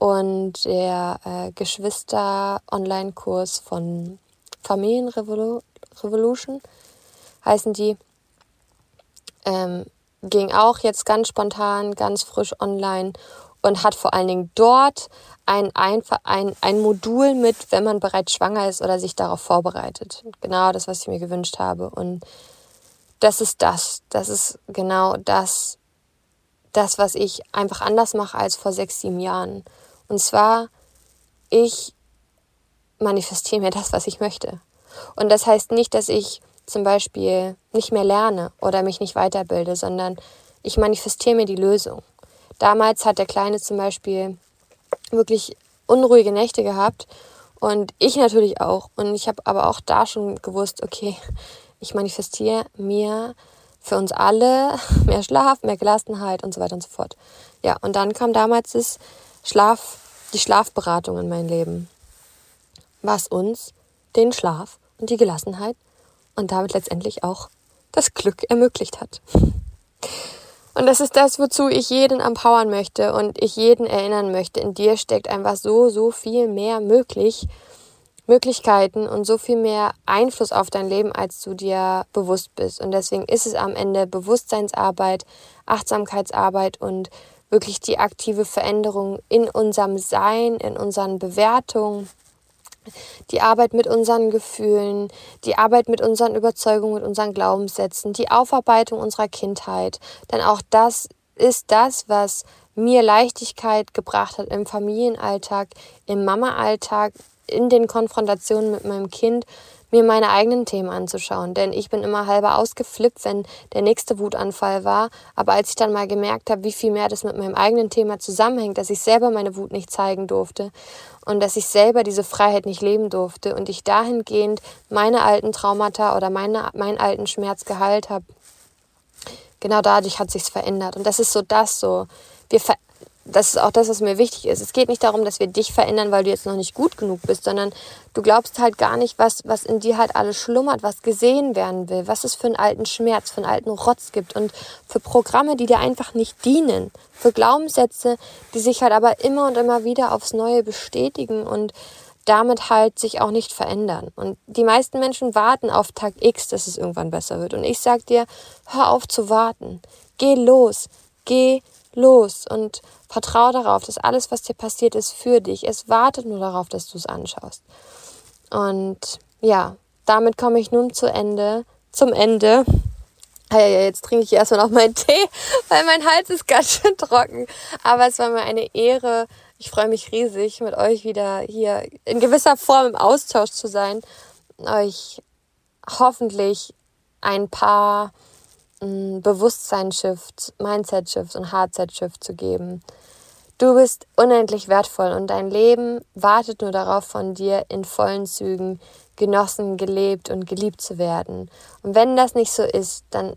und der äh, Geschwister-Online-Kurs von Familienrevolution heißen die. Ähm, ging auch jetzt ganz spontan, ganz frisch online und hat vor allen Dingen dort ein, ein, ein, Modul mit, wenn man bereits schwanger ist oder sich darauf vorbereitet. Genau das, was ich mir gewünscht habe. Und das ist das. Das ist genau das, das, was ich einfach anders mache als vor sechs, sieben Jahren. Und zwar, ich manifestiere mir das, was ich möchte. Und das heißt nicht, dass ich zum Beispiel nicht mehr lerne oder mich nicht weiterbilde, sondern ich manifestiere mir die Lösung. Damals hat der Kleine zum Beispiel wirklich unruhige Nächte gehabt und ich natürlich auch. Und ich habe aber auch da schon gewusst, okay, ich manifestiere mir für uns alle mehr Schlaf, mehr Gelassenheit und so weiter und so fort. Ja, und dann kam damals das Schlaf, die Schlafberatung in mein Leben, was uns den Schlaf und die Gelassenheit und damit letztendlich auch das Glück ermöglicht hat. Und das ist das, wozu ich jeden empowern möchte und ich jeden erinnern möchte. In dir steckt einfach so, so viel mehr möglich, Möglichkeiten und so viel mehr Einfluss auf dein Leben, als du dir bewusst bist. Und deswegen ist es am Ende Bewusstseinsarbeit, Achtsamkeitsarbeit und wirklich die aktive Veränderung in unserem Sein, in unseren Bewertungen, die Arbeit mit unseren Gefühlen, die Arbeit mit unseren Überzeugungen, mit unseren Glaubenssätzen, die Aufarbeitung unserer Kindheit. Denn auch das ist das, was mir Leichtigkeit gebracht hat im Familienalltag, im Mama-Alltag, in den Konfrontationen mit meinem Kind mir meine eigenen Themen anzuschauen. Denn ich bin immer halber ausgeflippt, wenn der nächste Wutanfall war. Aber als ich dann mal gemerkt habe, wie viel mehr das mit meinem eigenen Thema zusammenhängt, dass ich selber meine Wut nicht zeigen durfte und dass ich selber diese Freiheit nicht leben durfte und ich dahingehend meine alten Traumata oder meine, meinen alten Schmerz geheilt habe, genau dadurch hat sich's verändert. Und das ist so das so. Wir, das ist auch das, was mir wichtig ist. Es geht nicht darum, dass wir dich verändern, weil du jetzt noch nicht gut genug bist, sondern du glaubst halt gar nicht, was, was in dir halt alles schlummert, was gesehen werden will, was es für einen alten Schmerz, für einen alten Rotz gibt und für Programme, die dir einfach nicht dienen, für Glaubenssätze, die sich halt aber immer und immer wieder aufs Neue bestätigen und damit halt sich auch nicht verändern. Und die meisten Menschen warten auf Tag X, dass es irgendwann besser wird. Und ich sag dir, hör auf zu warten. Geh los. Geh los und vertraue darauf, dass alles, was dir passiert, ist für dich. Es wartet nur darauf, dass du es anschaust. Und ja, damit komme ich nun zu Ende, zum Ende. Ja, ja, jetzt trinke ich erstmal noch meinen Tee, weil mein Hals ist ganz schön trocken. Aber es war mir eine Ehre. Ich freue mich riesig, mit euch wieder hier in gewisser Form im Austausch zu sein. Euch hoffentlich ein paar Bewusstsein-Shift, Mindset-Shift und Hardset-Shift zu geben. Du bist unendlich wertvoll und dein Leben wartet nur darauf, von dir in vollen Zügen genossen, gelebt und geliebt zu werden. Und wenn das nicht so ist, dann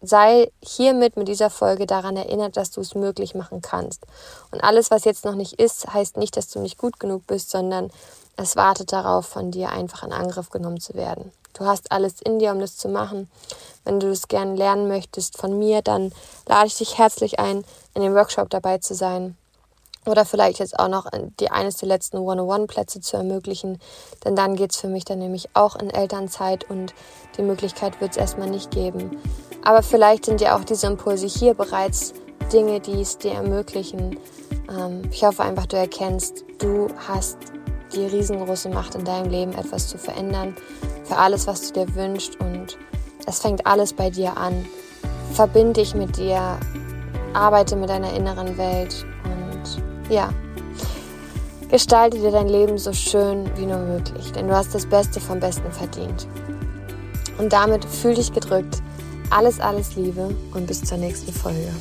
sei hiermit mit dieser Folge daran erinnert, dass du es möglich machen kannst. Und alles, was jetzt noch nicht ist, heißt nicht, dass du nicht gut genug bist, sondern es wartet darauf, von dir einfach in Angriff genommen zu werden. Du hast alles in dir, um das zu machen. Wenn du es gerne lernen möchtest von mir, dann lade ich dich herzlich ein, in dem Workshop dabei zu sein. Oder vielleicht jetzt auch noch die eines der letzten One-on-One-Plätze zu ermöglichen. Denn dann geht es für mich dann nämlich auch in Elternzeit und die Möglichkeit wird es erstmal nicht geben. Aber vielleicht sind ja auch diese Impulse hier bereits Dinge, die es dir ermöglichen. Ähm, ich hoffe einfach, du erkennst, du hast die riesengroße Macht in deinem Leben, etwas zu verändern, für alles, was du dir wünschst. Und es fängt alles bei dir an. Verbinde dich mit dir, arbeite mit deiner inneren Welt und ja, gestalte dir dein Leben so schön wie nur möglich, denn du hast das Beste vom Besten verdient. Und damit fühl dich gedrückt. Alles, alles Liebe und bis zur nächsten Folge.